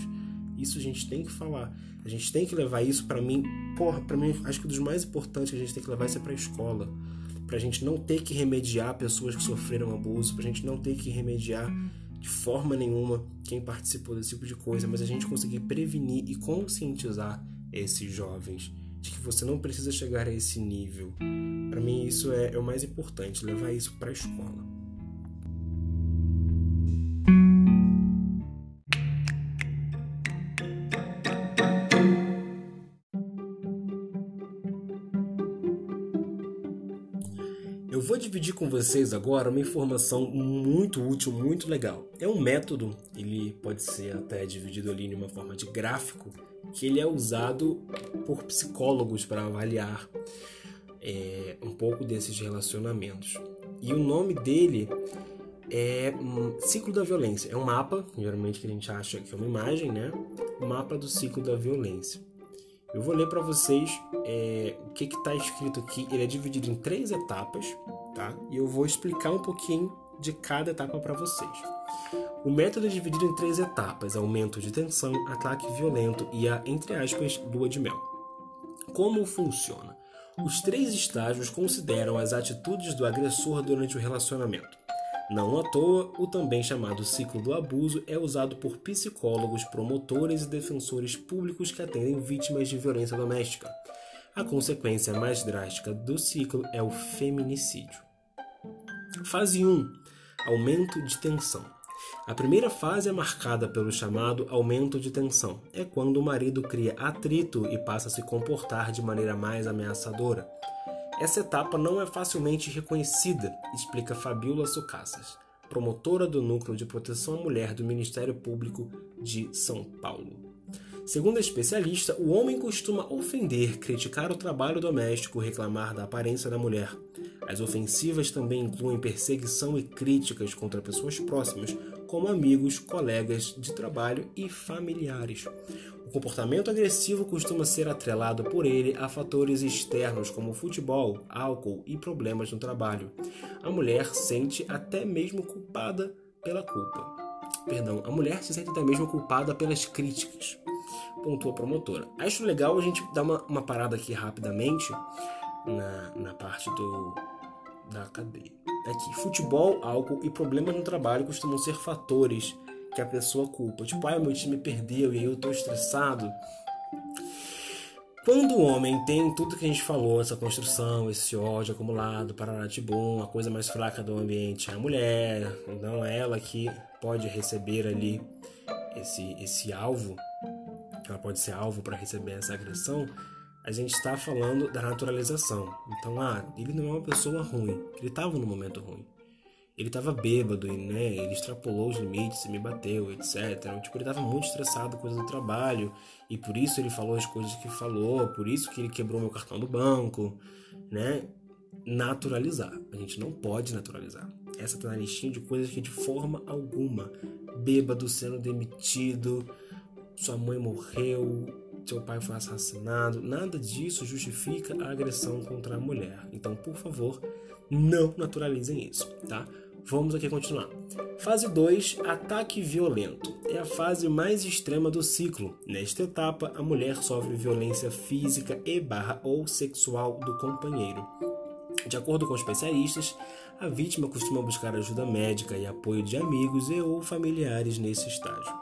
isso a gente tem que falar. A gente tem que levar isso para mim. Porra, para mim, acho que um dos mais importantes que a gente tem que levar isso é para a escola. Para a gente não ter que remediar pessoas que sofreram abuso, para a gente não ter que remediar de forma nenhuma quem participou desse tipo de coisa, mas a gente conseguir prevenir e conscientizar esses jovens de que você não precisa chegar a esse nível. Para mim, isso é, é o mais importante, levar isso para a escola. Dividir com vocês agora uma informação muito útil, muito legal. É um método, ele pode ser até dividido ali em uma forma de gráfico, que ele é usado por psicólogos para avaliar é, um pouco desses relacionamentos. E o nome dele é um ciclo da violência. É um mapa, geralmente que a gente acha que é uma imagem, né? O mapa do ciclo da violência. Eu vou ler para vocês é, o que está escrito aqui. Ele é dividido em três etapas tá? E eu vou explicar um pouquinho de cada etapa para vocês. O método é dividido em três etapas: aumento de tensão, ataque violento e a, entre aspas, lua de mel. Como funciona? Os três estágios consideram as atitudes do agressor durante o relacionamento. Não à toa, o também chamado ciclo do abuso é usado por psicólogos, promotores e defensores públicos que atendem vítimas de violência doméstica. A consequência mais drástica do ciclo é o feminicídio. Fase 1 Aumento de tensão. A primeira fase é marcada pelo chamado aumento de tensão. É quando o marido cria atrito e passa a se comportar de maneira mais ameaçadora. Essa etapa não é facilmente reconhecida, explica Fabiola Sucassas, promotora do Núcleo de Proteção à Mulher do Ministério Público de São Paulo. Segundo a especialista, o homem costuma ofender, criticar o trabalho doméstico, reclamar da aparência da mulher. As ofensivas também incluem perseguição e críticas contra pessoas próximas, como amigos, colegas de trabalho e familiares. O comportamento agressivo costuma ser atrelado por ele a fatores externos como futebol, álcool e problemas no trabalho. A mulher sente até mesmo culpada pela culpa. Perdão, a mulher se sente até mesmo culpada pelas críticas. pontua a promotora. Acho legal a gente dar uma, uma parada aqui rapidamente na, na parte do, da cadeia. Aqui, futebol, álcool e problemas no trabalho costumam ser fatores que a pessoa culpa. Tipo, ah, meu time perdeu e aí eu tô estressado. Quando o homem tem tudo que a gente falou, essa construção, esse ódio acumulado, pararatibum, a coisa mais fraca do ambiente é a mulher, então é ela que pode receber ali esse, esse alvo, ela pode ser alvo para receber essa agressão, a gente está falando da naturalização. Então, ah, ele não é uma pessoa ruim, ele estava no momento ruim ele tava bêbado, né? Ele extrapolou os limites e me bateu, etc. Tipo, ele tava muito estressado com coisa do trabalho e por isso ele falou as coisas que falou, por isso que ele quebrou meu cartão do banco, né? Naturalizar. A gente não pode naturalizar. Essa tá na listinha de coisas que de forma alguma, bêbado sendo demitido, sua mãe morreu, seu pai foi assassinado, nada disso justifica a agressão contra a mulher. Então, por favor, não naturalizem isso, tá? Vamos aqui continuar. Fase 2, ataque violento. É a fase mais extrema do ciclo. Nesta etapa, a mulher sofre violência física e barra ou sexual do companheiro. De acordo com especialistas, a vítima costuma buscar ajuda médica e apoio de amigos e ou familiares nesse estágio.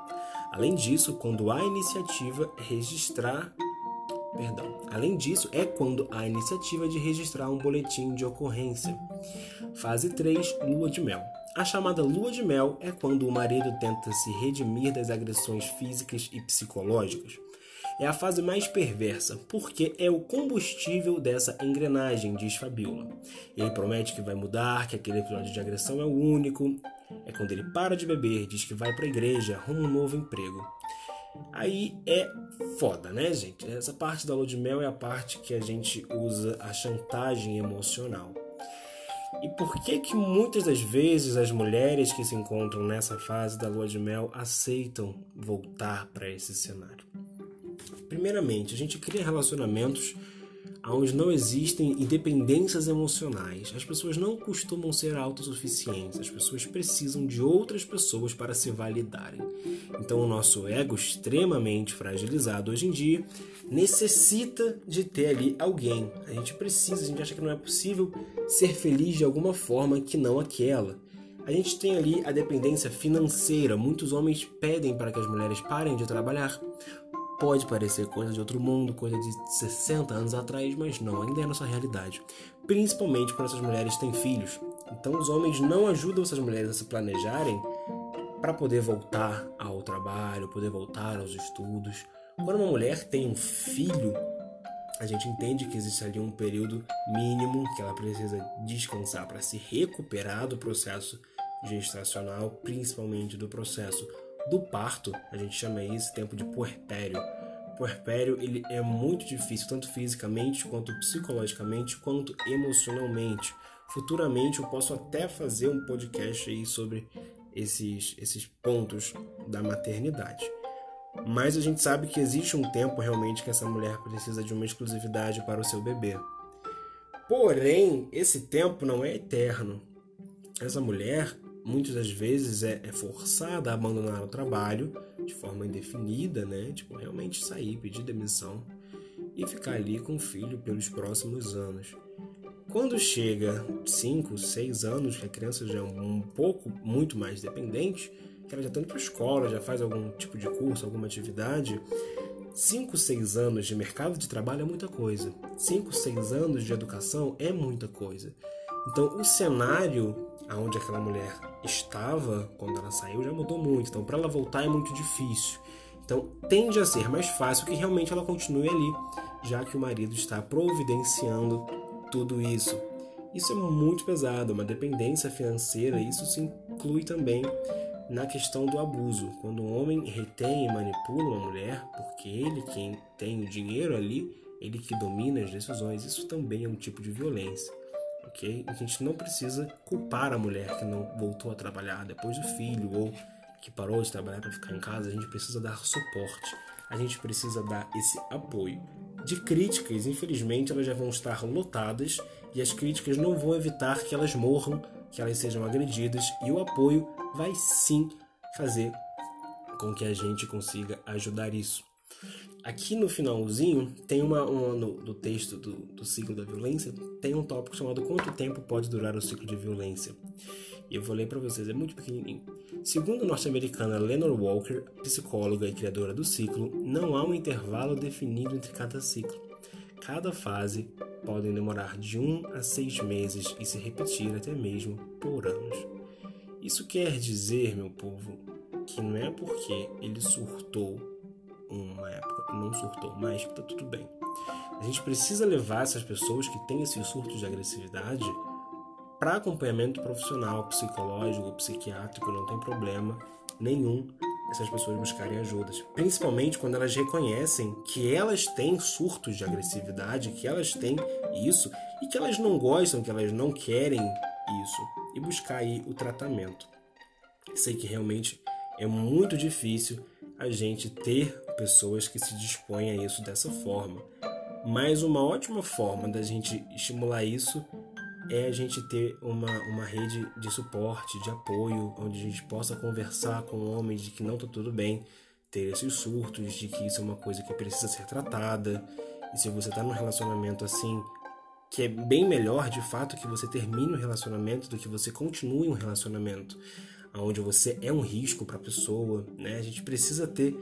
Além disso, quando há iniciativa, registrar Perdão. Além disso, é quando há a iniciativa de registrar um boletim de ocorrência. Fase 3, lua de mel. A chamada lua de mel é quando o marido tenta se redimir das agressões físicas e psicológicas. É a fase mais perversa, porque é o combustível dessa engrenagem, diz Fabiola. Ele promete que vai mudar, que aquele episódio de agressão é o único. É quando ele para de beber, diz que vai para a igreja, arruma um novo emprego. Aí é foda, né, gente? Essa parte da lua de mel é a parte que a gente usa a chantagem emocional. E por que que muitas das vezes as mulheres que se encontram nessa fase da lua de mel aceitam voltar para esse cenário? Primeiramente, a gente cria relacionamentos onde não existem independências emocionais. As pessoas não costumam ser autossuficientes, as pessoas precisam de outras pessoas para se validarem. Então, o nosso ego, extremamente fragilizado hoje em dia, necessita de ter ali alguém. A gente precisa, a gente acha que não é possível ser feliz de alguma forma que não aquela. A gente tem ali a dependência financeira. Muitos homens pedem para que as mulheres parem de trabalhar Pode parecer coisa de outro mundo, coisa de 60 anos atrás, mas não, ainda é a nossa realidade. Principalmente quando essas mulheres têm filhos. Então os homens não ajudam essas mulheres a se planejarem para poder voltar ao trabalho, poder voltar aos estudos. Quando uma mulher tem um filho, a gente entende que existe ali um período mínimo que ela precisa descansar para se recuperar do processo gestacional, principalmente do processo do parto, a gente chama isso tempo de puerpério. Puerpério ele é muito difícil, tanto fisicamente, quanto psicologicamente, quanto emocionalmente. Futuramente eu posso até fazer um podcast aí sobre esses, esses pontos da maternidade. Mas a gente sabe que existe um tempo realmente que essa mulher precisa de uma exclusividade para o seu bebê. Porém, esse tempo não é eterno. Essa mulher, muitas das vezes é, é, forçada a abandonar o trabalho de forma indefinida, né? Tipo, realmente sair, pedir demissão e ficar ali com o filho pelos próximos anos. Quando chega 5, 6 anos, que a criança já é um pouco, muito mais dependente, que ela já está indo para a escola, já faz algum tipo de curso, alguma atividade, 5, 6 anos de mercado de trabalho é muita coisa. 5, 6 anos de educação é muita coisa. Então, o cenário aonde aquela mulher estava quando ela saiu já mudou muito. Então, para ela voltar é muito difícil. Então, tende a ser mais fácil que realmente ela continue ali, já que o marido está providenciando tudo isso. Isso é muito pesado, uma dependência financeira. Isso se inclui também na questão do abuso. Quando um homem retém e manipula uma mulher, porque ele quem tem o dinheiro ali, ele que domina as decisões, isso também é um tipo de violência ok? A gente não precisa culpar a mulher que não voltou a trabalhar depois do filho ou que parou de trabalhar para ficar em casa. A gente precisa dar suporte, a gente precisa dar esse apoio. De críticas, infelizmente, elas já vão estar lotadas e as críticas não vão evitar que elas morram, que elas sejam agredidas e o apoio vai sim fazer com que a gente consiga ajudar isso. Aqui no finalzinho, tem uma, uma no, do texto do, do ciclo da violência, tem um tópico chamado Quanto tempo pode durar o ciclo de violência? E eu vou ler para vocês, é muito pequenininho. Segundo a norte-americana Lenore Walker, psicóloga e criadora do ciclo, não há um intervalo definido entre cada ciclo. Cada fase pode demorar de um a seis meses e se repetir até mesmo por anos. Isso quer dizer, meu povo, que não é porque ele surtou uma época e não surtou mais tá tudo bem. A gente precisa levar essas pessoas que têm esses surtos de agressividade para acompanhamento profissional, psicológico, psiquiátrico, não tem problema nenhum essas pessoas buscarem ajudas. Principalmente quando elas reconhecem que elas têm surtos de agressividade, que elas têm isso e que elas não gostam, que elas não querem isso. E buscar aí o tratamento. Sei que realmente é muito difícil a gente ter pessoas que se dispõem a isso dessa forma. Mas uma ótima forma da gente estimular isso é a gente ter uma, uma rede de suporte, de apoio, onde a gente possa conversar com homens de que não está tudo bem, ter esses surtos, de que isso é uma coisa que precisa ser tratada. E se você está num relacionamento assim, que é bem melhor de fato que você termine o um relacionamento do que você continue um relacionamento onde você é um risco para a pessoa, né? A gente precisa ter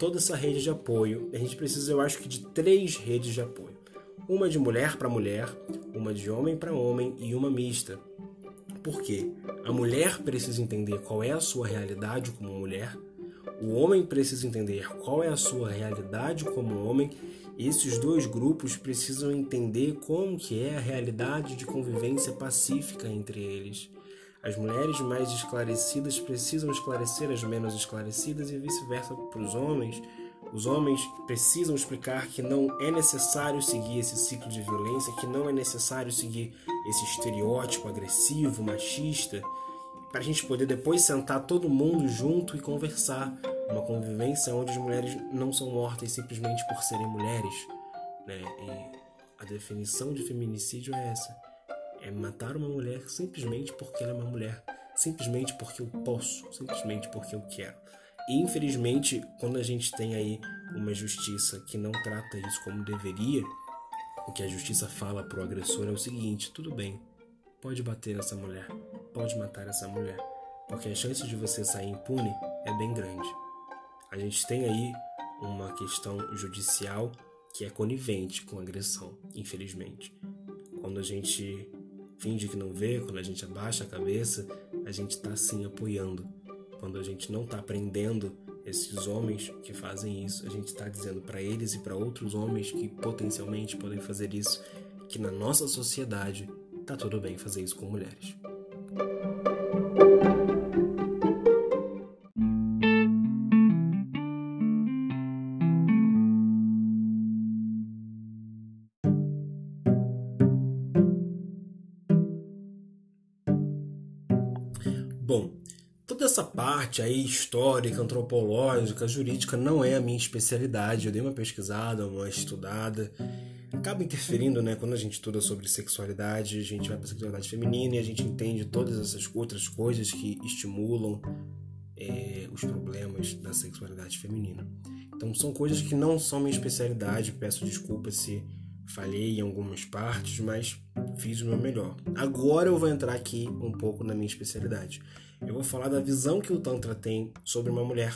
toda essa rede de apoio. A gente precisa, eu acho que, de três redes de apoio: uma de mulher para mulher, uma de homem para homem e uma mista. Por quê? A mulher precisa entender qual é a sua realidade como mulher, o homem precisa entender qual é a sua realidade como homem. Esses dois grupos precisam entender como que é a realidade de convivência pacífica entre eles. As mulheres mais esclarecidas precisam esclarecer as menos esclarecidas e vice-versa para os homens. Os homens precisam explicar que não é necessário seguir esse ciclo de violência, que não é necessário seguir esse estereótipo agressivo, machista, para a gente poder depois sentar todo mundo junto e conversar. Uma convivência onde as mulheres não são mortas simplesmente por serem mulheres. Né? E a definição de feminicídio é essa é matar uma mulher simplesmente porque ela é uma mulher, simplesmente porque eu posso, simplesmente porque eu quero. E infelizmente, quando a gente tem aí uma justiça que não trata isso como deveria, o que a justiça fala pro agressor é o seguinte: tudo bem, pode bater nessa mulher, pode matar essa mulher, porque a chance de você sair impune é bem grande. A gente tem aí uma questão judicial que é conivente com agressão, infelizmente. Quando a gente finge que não vê, quando a gente abaixa a cabeça, a gente está sim apoiando. Quando a gente não está aprendendo esses homens que fazem isso, a gente está dizendo para eles e para outros homens que potencialmente podem fazer isso, que na nossa sociedade tá tudo bem fazer isso com mulheres. Bom, toda essa parte aí histórica, antropológica, jurídica não é a minha especialidade. Eu dei uma pesquisada, uma estudada. Acaba interferindo, né? Quando a gente estuda sobre sexualidade, a gente vai para sexualidade feminina e a gente entende todas essas outras coisas que estimulam é, os problemas da sexualidade feminina. Então são coisas que não são minha especialidade. Peço desculpa se falhei em algumas partes, mas fiz o meu melhor. Agora eu vou entrar aqui um pouco na minha especialidade. Eu vou falar da visão que o Tantra tem sobre uma mulher.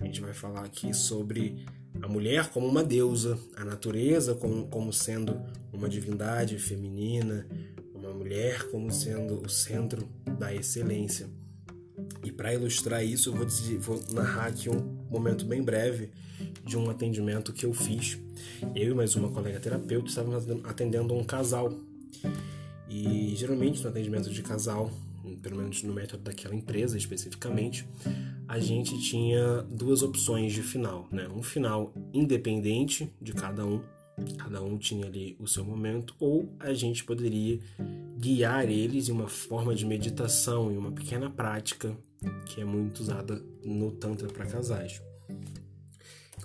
A gente vai falar aqui sobre a mulher como uma deusa, a natureza como, como sendo uma divindade feminina, uma mulher como sendo o centro da excelência. E para ilustrar isso, eu vou, dizer, vou narrar aqui um momento bem breve de um atendimento que eu fiz. Eu e mais uma colega terapeuta estávamos atendendo um casal. E geralmente no atendimento de casal, pelo menos no método daquela empresa especificamente, a gente tinha duas opções de final, né? Um final independente de cada um, cada um tinha ali o seu momento, ou a gente poderia guiar eles em uma forma de meditação, em uma pequena prática que é muito usada no Tantra para casais.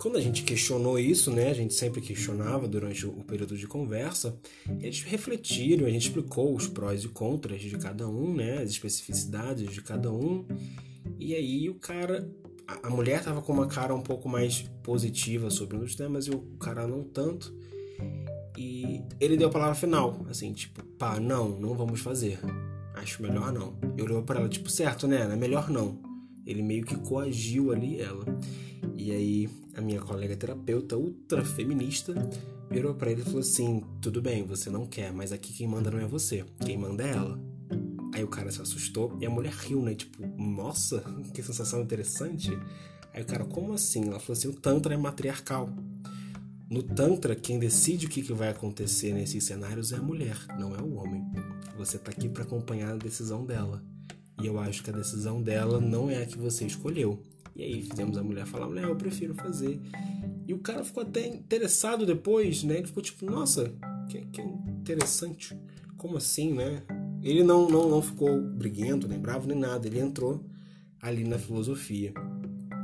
Quando a gente questionou isso, né, a gente sempre questionava durante o período de conversa, eles refletiram, a gente explicou os prós e contras de cada um, né, as especificidades de cada um, e aí o cara a, mulher tava com uma cara um pouco mais positiva sobre dos temas e o cara não tanto. E ele deu a palavra final, assim, tipo, pá, não, não vamos fazer. Acho melhor não. Eu olhou para ela, tipo, certo, né? É melhor não. Ele meio que coagiu ali ela. E aí a minha colega terapeuta ultra feminista virou para ele e falou assim: "Tudo bem, você não quer, mas aqui quem manda não é você, quem manda é ela". Aí o cara se assustou e a mulher riu, né? Tipo, nossa, que sensação interessante. Aí o cara, como assim? Ela falou assim: o Tantra é matriarcal. No Tantra, quem decide o que, vai acontecer nesses cenários é a mulher, não é o homem. Você está aqui para acompanhar a decisão dela. E eu acho que a decisão dela não é a que você escolheu. E aí fizemos a mulher falar, né, eu prefiro fazer. E o cara ficou até interessado depois, né? Ele ficou tipo, nossa, que, que interessante. Como assim, né? Ele não, não, não ficou briguento, nem bravo, nem nada. Ele entrou ali na filosofia.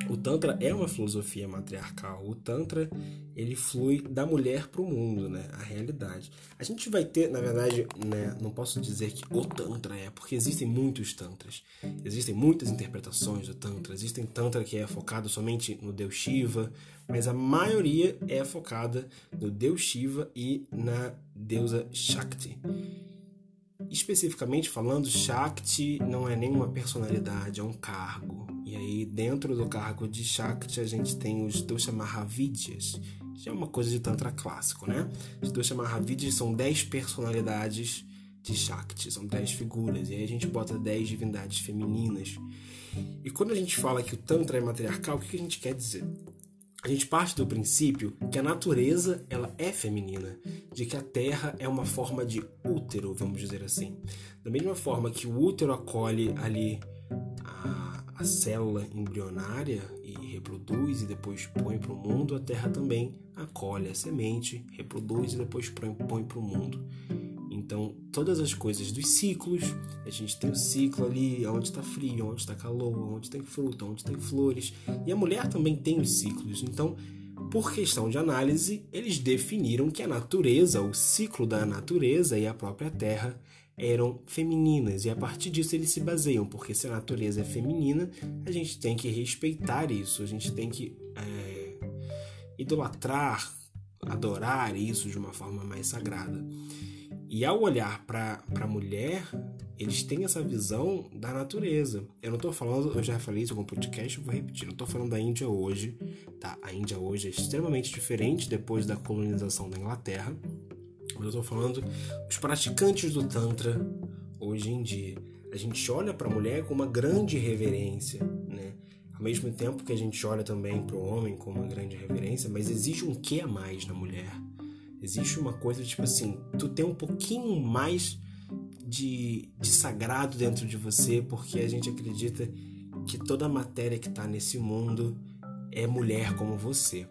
O Tantra é uma filosofia matriarcal. O Tantra, ele flui da mulher para o mundo, né? A realidade. A gente vai ter, na verdade, né? Não posso dizer que o Tantra é, porque existem muitos Tantras. Existem muitas interpretações do Tantra. Existem Tantra que é focado somente no Deus Shiva, mas a maioria é focada no Deus Shiva e na deusa Shakti. Especificamente falando, Shakti não é nenhuma personalidade, é um cargo. E aí, dentro do cargo de Shakti, a gente tem os Dosha Mahavidyas, que é uma coisa de Tantra clássico, né? Os Dosha Mahavidyas são 10 personalidades de Shakti, são 10 figuras, e aí a gente bota 10 divindades femininas. E quando a gente fala que o Tantra é matriarcal, o que a gente quer dizer? a gente parte do princípio que a natureza ela é feminina, de que a Terra é uma forma de útero, vamos dizer assim. Da mesma forma que o útero acolhe ali a, a célula embrionária e reproduz e depois põe para o mundo, a Terra também acolhe a semente, reproduz e depois põe para o mundo. Então, todas as coisas dos ciclos, a gente tem o ciclo ali, onde está frio, onde está calor, onde tem fruta, onde tem flores, e a mulher também tem os ciclos. Então, por questão de análise, eles definiram que a natureza, o ciclo da natureza e a própria Terra eram femininas, e a partir disso eles se baseiam, porque se a natureza é feminina, a gente tem que respeitar isso, a gente tem que é, idolatrar, adorar isso de uma forma mais sagrada. E ao olhar para a mulher, eles têm essa visão da natureza. Eu não estou falando, eu já falei isso em algum podcast, eu vou repetir. Não estou falando da Índia hoje, tá? A Índia hoje é extremamente diferente depois da colonização da Inglaterra. Mas eu estou falando dos praticantes do Tantra hoje em dia. A gente olha para a mulher com uma grande reverência, né? Ao mesmo tempo que a gente olha também para o homem com uma grande reverência, mas existe um que a mais na mulher Existe uma coisa tipo assim, tu tem um pouquinho mais de, de sagrado dentro de você, porque a gente acredita que toda a matéria que está nesse mundo é mulher como você.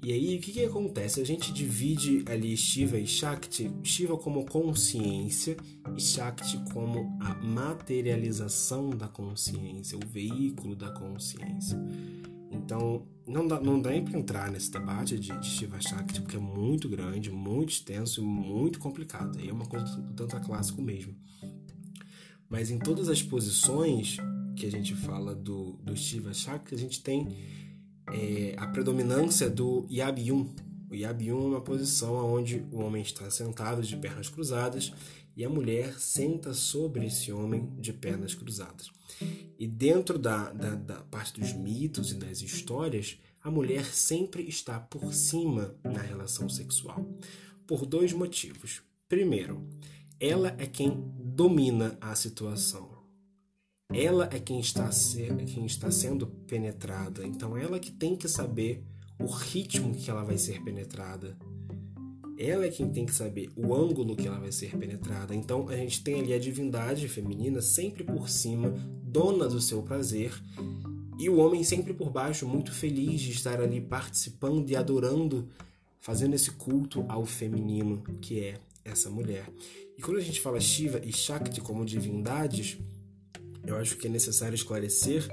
E aí, o que, que acontece? A gente divide ali Shiva e Shakti, Shiva como consciência e Shakti como a materialização da consciência, o veículo da consciência. Então, não dá, não dá nem para entrar nesse debate de, de Shiva Shakti, porque é muito grande, muito extenso e muito complicado. Aí é uma coisa do Tantra clássico mesmo. Mas em todas as posições que a gente fala do, do Shiva Shakti, a gente tem é, a predominância do Yabyum. O Yabyum é uma posição onde o homem está sentado de pernas cruzadas e a mulher senta sobre esse homem de pernas cruzadas. E dentro da, da, da parte dos mitos e das histórias, a mulher sempre está por cima na relação sexual. Por dois motivos. Primeiro, ela é quem domina a situação. Ela é quem está, ser, quem está sendo penetrada. Então, ela que tem que saber o ritmo que ela vai ser penetrada. Ela é quem tem que saber o ângulo que ela vai ser penetrada. Então, a gente tem ali a divindade feminina sempre por cima dona do seu prazer, e o homem sempre por baixo, muito feliz de estar ali participando e adorando, fazendo esse culto ao feminino, que é essa mulher. E quando a gente fala Shiva e Shakti como divindades, eu acho que é necessário esclarecer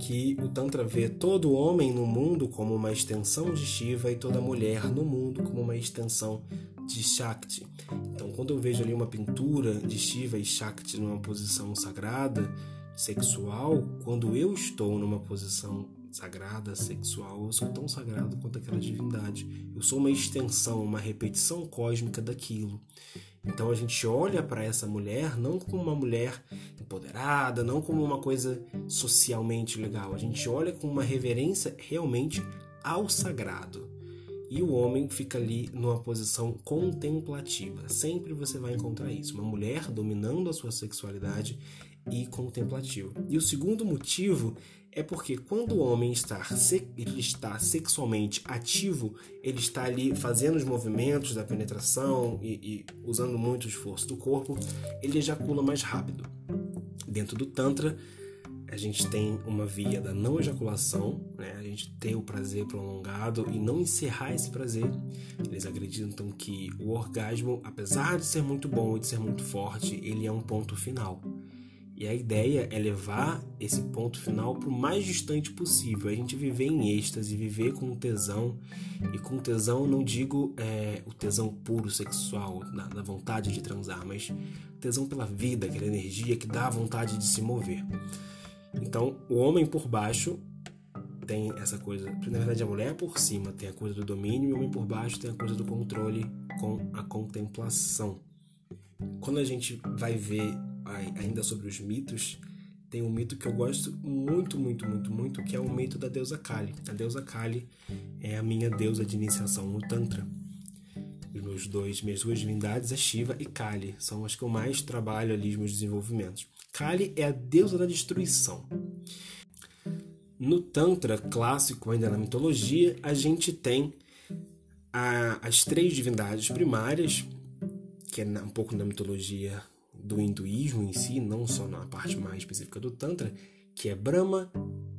que o Tantra vê todo homem no mundo como uma extensão de Shiva e toda mulher no mundo como uma extensão de Shakti. Então, quando eu vejo ali uma pintura de Shiva e Shakti numa posição sagrada, sexual, quando eu estou numa posição sagrada, sexual, eu sou tão sagrado quanto aquela divindade. Eu sou uma extensão, uma repetição cósmica daquilo. Então a gente olha para essa mulher não como uma mulher empoderada, não como uma coisa socialmente legal. A gente olha com uma reverência realmente ao sagrado. E o homem fica ali numa posição contemplativa. Sempre você vai encontrar isso. Uma mulher dominando a sua sexualidade e contemplativa. E o segundo motivo é porque quando o homem está, ele está sexualmente ativo, ele está ali fazendo os movimentos da penetração e, e usando muito esforço do corpo, ele ejacula mais rápido. Dentro do Tantra, a gente tem uma via da não ejaculação, né? a gente ter o prazer prolongado e não encerrar esse prazer. Eles acreditam que o orgasmo, apesar de ser muito bom e de ser muito forte, ele é um ponto final. E a ideia é levar esse ponto final para o mais distante possível. A gente viver em êxtase, viver com tesão. E com tesão não digo é, o tesão puro sexual, da, da vontade de transar, mas tesão pela vida, aquela energia que dá vontade de se mover. Então, o homem por baixo tem essa coisa. Na verdade, a mulher por cima tem a coisa do domínio, e o homem por baixo tem a coisa do controle com a contemplação. Quando a gente vai ver ainda sobre os mitos, tem um mito que eu gosto muito, muito, muito, muito, que é o mito da deusa Kali. A deusa Kali é a minha deusa de iniciação no Tantra. Os meus dois, minhas duas divindades é Shiva e Kali, são as que eu mais trabalho ali nos meus desenvolvimentos. Kali é a deusa da destruição. No Tantra clássico, ainda na mitologia, a gente tem a, as três divindades primárias, que é um pouco na mitologia do hinduísmo em si, não só na parte mais específica do Tantra, que é Brahma,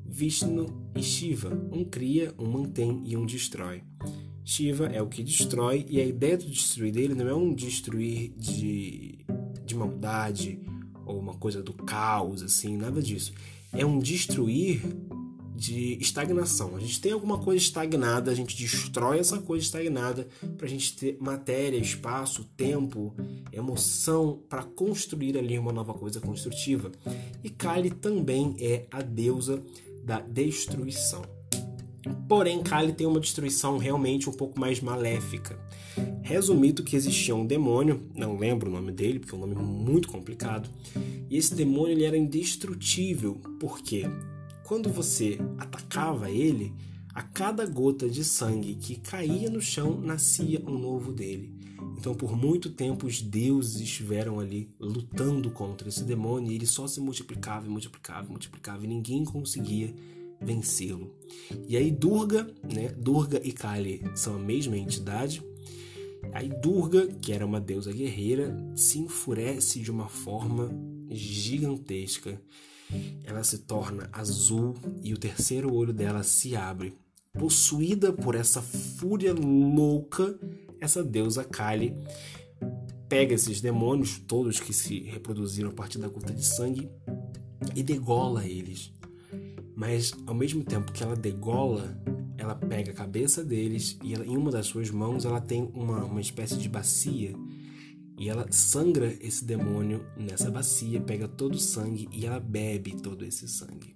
Vishnu e Shiva. Um cria, um mantém e um destrói. Shiva é o que destrói, e a ideia do destruir dele não é um destruir de, de maldade ou uma coisa do caos, assim, nada disso. É um destruir de estagnação. A gente tem alguma coisa estagnada, a gente destrói essa coisa estagnada para a gente ter matéria, espaço, tempo, emoção para construir ali uma nova coisa construtiva. E Kali também é a deusa da destruição. Porém, Kali tem uma destruição realmente um pouco mais maléfica. Resumido que existia um demônio, não lembro o nome dele, porque é um nome muito complicado, e esse demônio ele era indestrutível, porque quando você atacava ele, a cada gota de sangue que caía no chão nascia um novo dele. Então, por muito tempo, os deuses estiveram ali lutando contra esse demônio e ele só se multiplicava e multiplicava e multiplicava e ninguém conseguia vencê-lo. E aí, Durga, né? Durga e Kali são a mesma entidade. Aí, Durga, que era uma deusa guerreira, se enfurece de uma forma gigantesca ela se torna azul e o terceiro olho dela se abre. Possuída por essa fúria louca, essa deusa Kali pega esses demônios, todos que se reproduziram a partir da gota de sangue, e degola eles. Mas ao mesmo tempo que ela degola, ela pega a cabeça deles e ela, em uma das suas mãos ela tem uma, uma espécie de bacia e ela sangra esse demônio nessa bacia, pega todo o sangue e ela bebe todo esse sangue.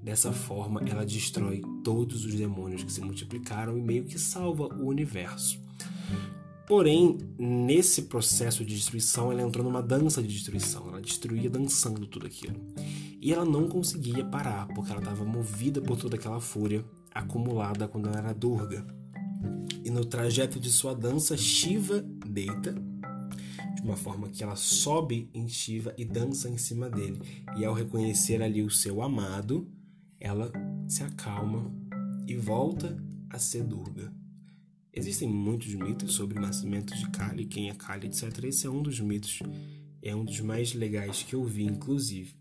Dessa forma, ela destrói todos os demônios que se multiplicaram e meio que salva o universo. Porém, nesse processo de destruição, ela entrou numa dança de destruição. Ela destruía dançando tudo aquilo. E ela não conseguia parar, porque ela estava movida por toda aquela fúria acumulada quando ela era Durga. E no trajeto de sua dança, Shiva deita de uma forma que ela sobe em Shiva e dança em cima dele. E ao reconhecer ali o seu amado, ela se acalma e volta a ser Durga. Existem muitos mitos sobre o nascimento de Kali, quem é Kali, etc. Esse é um dos mitos, é um dos mais legais que eu vi, inclusive.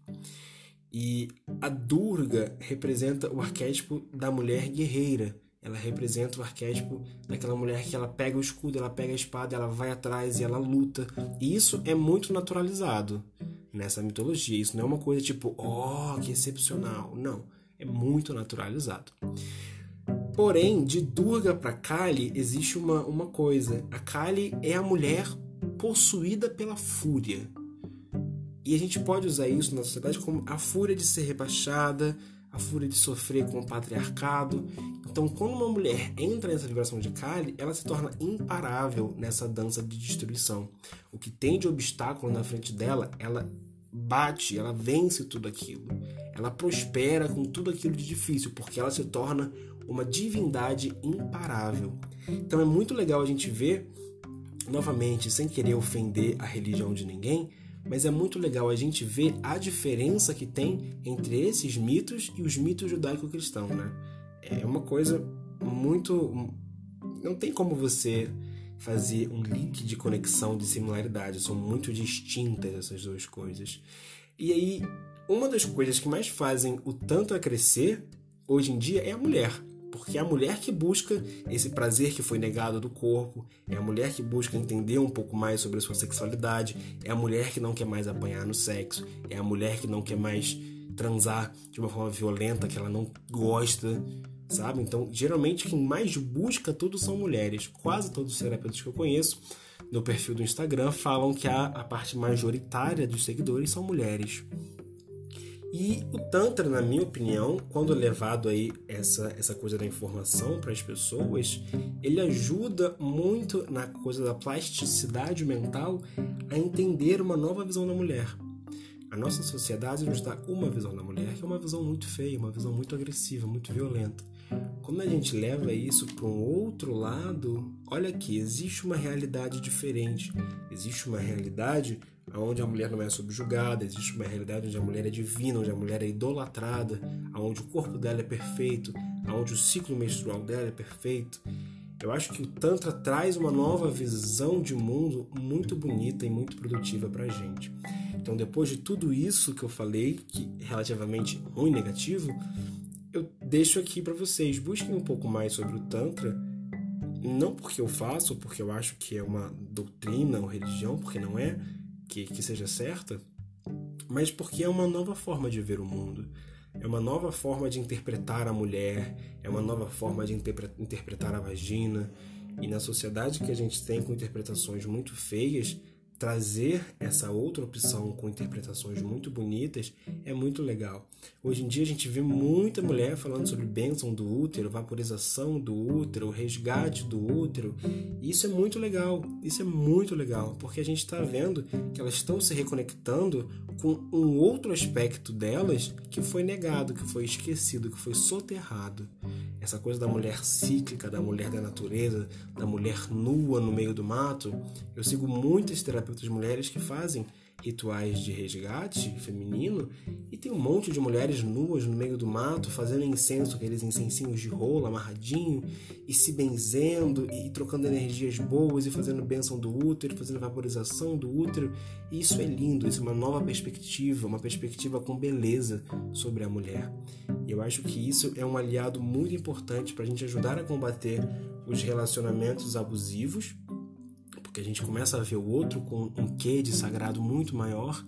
E a Durga representa o arquétipo da mulher guerreira, ela representa o arquétipo daquela mulher que ela pega o escudo, ela pega a espada, ela vai atrás e ela luta. E isso é muito naturalizado nessa mitologia. Isso não é uma coisa tipo, oh, que excepcional. Não, é muito naturalizado. Porém, de Durga para Kali existe uma, uma coisa. A Kali é a mulher possuída pela fúria. E a gente pode usar isso na sociedade como a fúria de ser rebaixada, a fúria de sofrer com o patriarcado. Então, quando uma mulher entra nessa vibração de Kali, ela se torna imparável nessa dança de destruição. O que tem de obstáculo na frente dela, ela bate, ela vence tudo aquilo. Ela prospera com tudo aquilo de difícil, porque ela se torna uma divindade imparável. Então é muito legal a gente ver, novamente, sem querer ofender a religião de ninguém, mas é muito legal a gente ver a diferença que tem entre esses mitos e os mitos judaico-cristãos, né? É uma coisa muito. Não tem como você fazer um link de conexão, de similaridade. São muito distintas essas duas coisas. E aí, uma das coisas que mais fazem o tanto a crescer hoje em dia é a mulher. Porque é a mulher que busca esse prazer que foi negado do corpo, é a mulher que busca entender um pouco mais sobre a sua sexualidade, é a mulher que não quer mais apanhar no sexo, é a mulher que não quer mais transar de uma forma violenta, que ela não gosta, sabe? Então, geralmente quem mais busca tudo são mulheres. Quase todos os terapeutas que eu conheço no perfil do Instagram falam que a, a parte majoritária dos seguidores são mulheres. E o Tantra, na minha opinião, quando levado aí essa, essa coisa da informação para as pessoas, ele ajuda muito na coisa da plasticidade mental a entender uma nova visão da mulher. A nossa sociedade nos dá uma visão da mulher que é uma visão muito feia, uma visão muito agressiva, muito violenta. Quando a gente leva isso para um outro lado, olha aqui, existe uma realidade diferente. Existe uma realidade onde a mulher não é subjugada, existe uma realidade onde a mulher é divina, onde a mulher é idolatrada, onde o corpo dela é perfeito, onde o ciclo menstrual dela é perfeito. Eu acho que o Tantra traz uma nova visão de mundo muito bonita e muito produtiva para a gente. Então, depois de tudo isso que eu falei, que é relativamente ruim e negativo, eu deixo aqui para vocês. Busquem um pouco mais sobre o Tantra. Não porque eu faço, porque eu acho que é uma doutrina ou religião, porque não é, que, que seja certa, mas porque é uma nova forma de ver o mundo. É uma nova forma de interpretar a mulher, é uma nova forma de interpretar a vagina. E na sociedade que a gente tem com interpretações muito feias, trazer essa outra opção com interpretações muito bonitas é muito legal. Hoje em dia a gente vê muita mulher falando sobre bênção do útero, vaporização do útero, resgate do útero. Isso é muito legal, isso é muito legal, porque a gente está vendo que elas estão se reconectando com um outro aspecto delas que foi negado, que foi esquecido, que foi soterrado. Essa coisa da mulher cíclica, da mulher da natureza, da mulher nua no meio do mato. Eu sigo muitas terapeutas mulheres que fazem rituais de resgate feminino e tem um monte de mulheres nuas no meio do mato fazendo incenso, aqueles incensinhos de rolo amarradinho e se benzendo e trocando energias boas e fazendo bênção do útero, fazendo vaporização do útero. E isso é lindo, isso é uma nova perspectiva, uma perspectiva com beleza sobre a mulher. E eu acho que isso é um aliado muito importante para a gente ajudar a combater os relacionamentos abusivos que a gente começa a ver o outro com um quê de sagrado muito maior,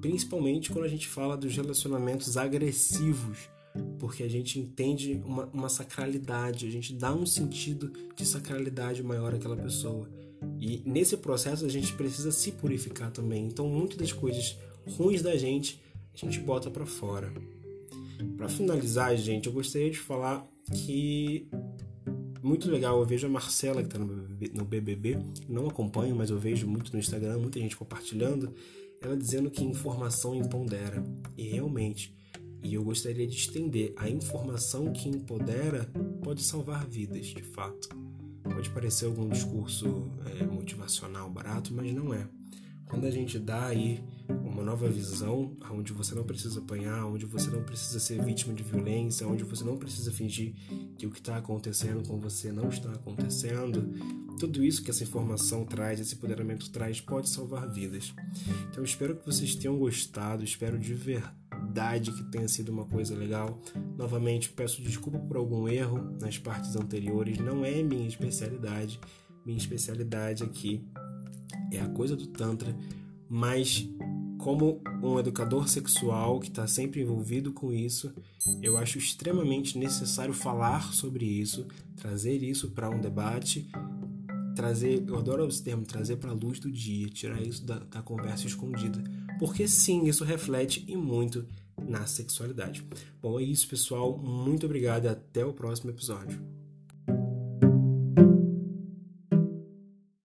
principalmente quando a gente fala dos relacionamentos agressivos, porque a gente entende uma, uma sacralidade, a gente dá um sentido de sacralidade maior àquela pessoa. E nesse processo a gente precisa se purificar também. Então, muitas das coisas ruins da gente a gente bota para fora. Para finalizar, gente, eu gostaria de falar que muito legal. Eu vejo a Marcela, que está no BBB, não acompanho, mas eu vejo muito no Instagram, muita gente compartilhando, ela dizendo que informação empodera. E realmente, e eu gostaria de estender, a informação que empodera pode salvar vidas, de fato. Pode parecer algum discurso é, motivacional barato, mas não é. Quando a gente dá aí uma nova visão, onde você não precisa apanhar, onde você não precisa ser vítima de violência, onde você não precisa fingir que o que está acontecendo com você não está acontecendo. Tudo isso que essa informação traz, esse empoderamento traz, pode salvar vidas. Então espero que vocês tenham gostado, espero de verdade que tenha sido uma coisa legal. Novamente peço desculpa por algum erro nas partes anteriores, não é minha especialidade. Minha especialidade aqui é a coisa do Tantra, mas como um educador sexual que está sempre envolvido com isso, eu acho extremamente necessário falar sobre isso, trazer isso para um debate trazer, eu adoro esse termo, trazer para a luz do dia, tirar isso da, da conversa escondida, porque sim, isso reflete e muito na sexualidade. Bom, é isso, pessoal. Muito obrigado e até o próximo episódio.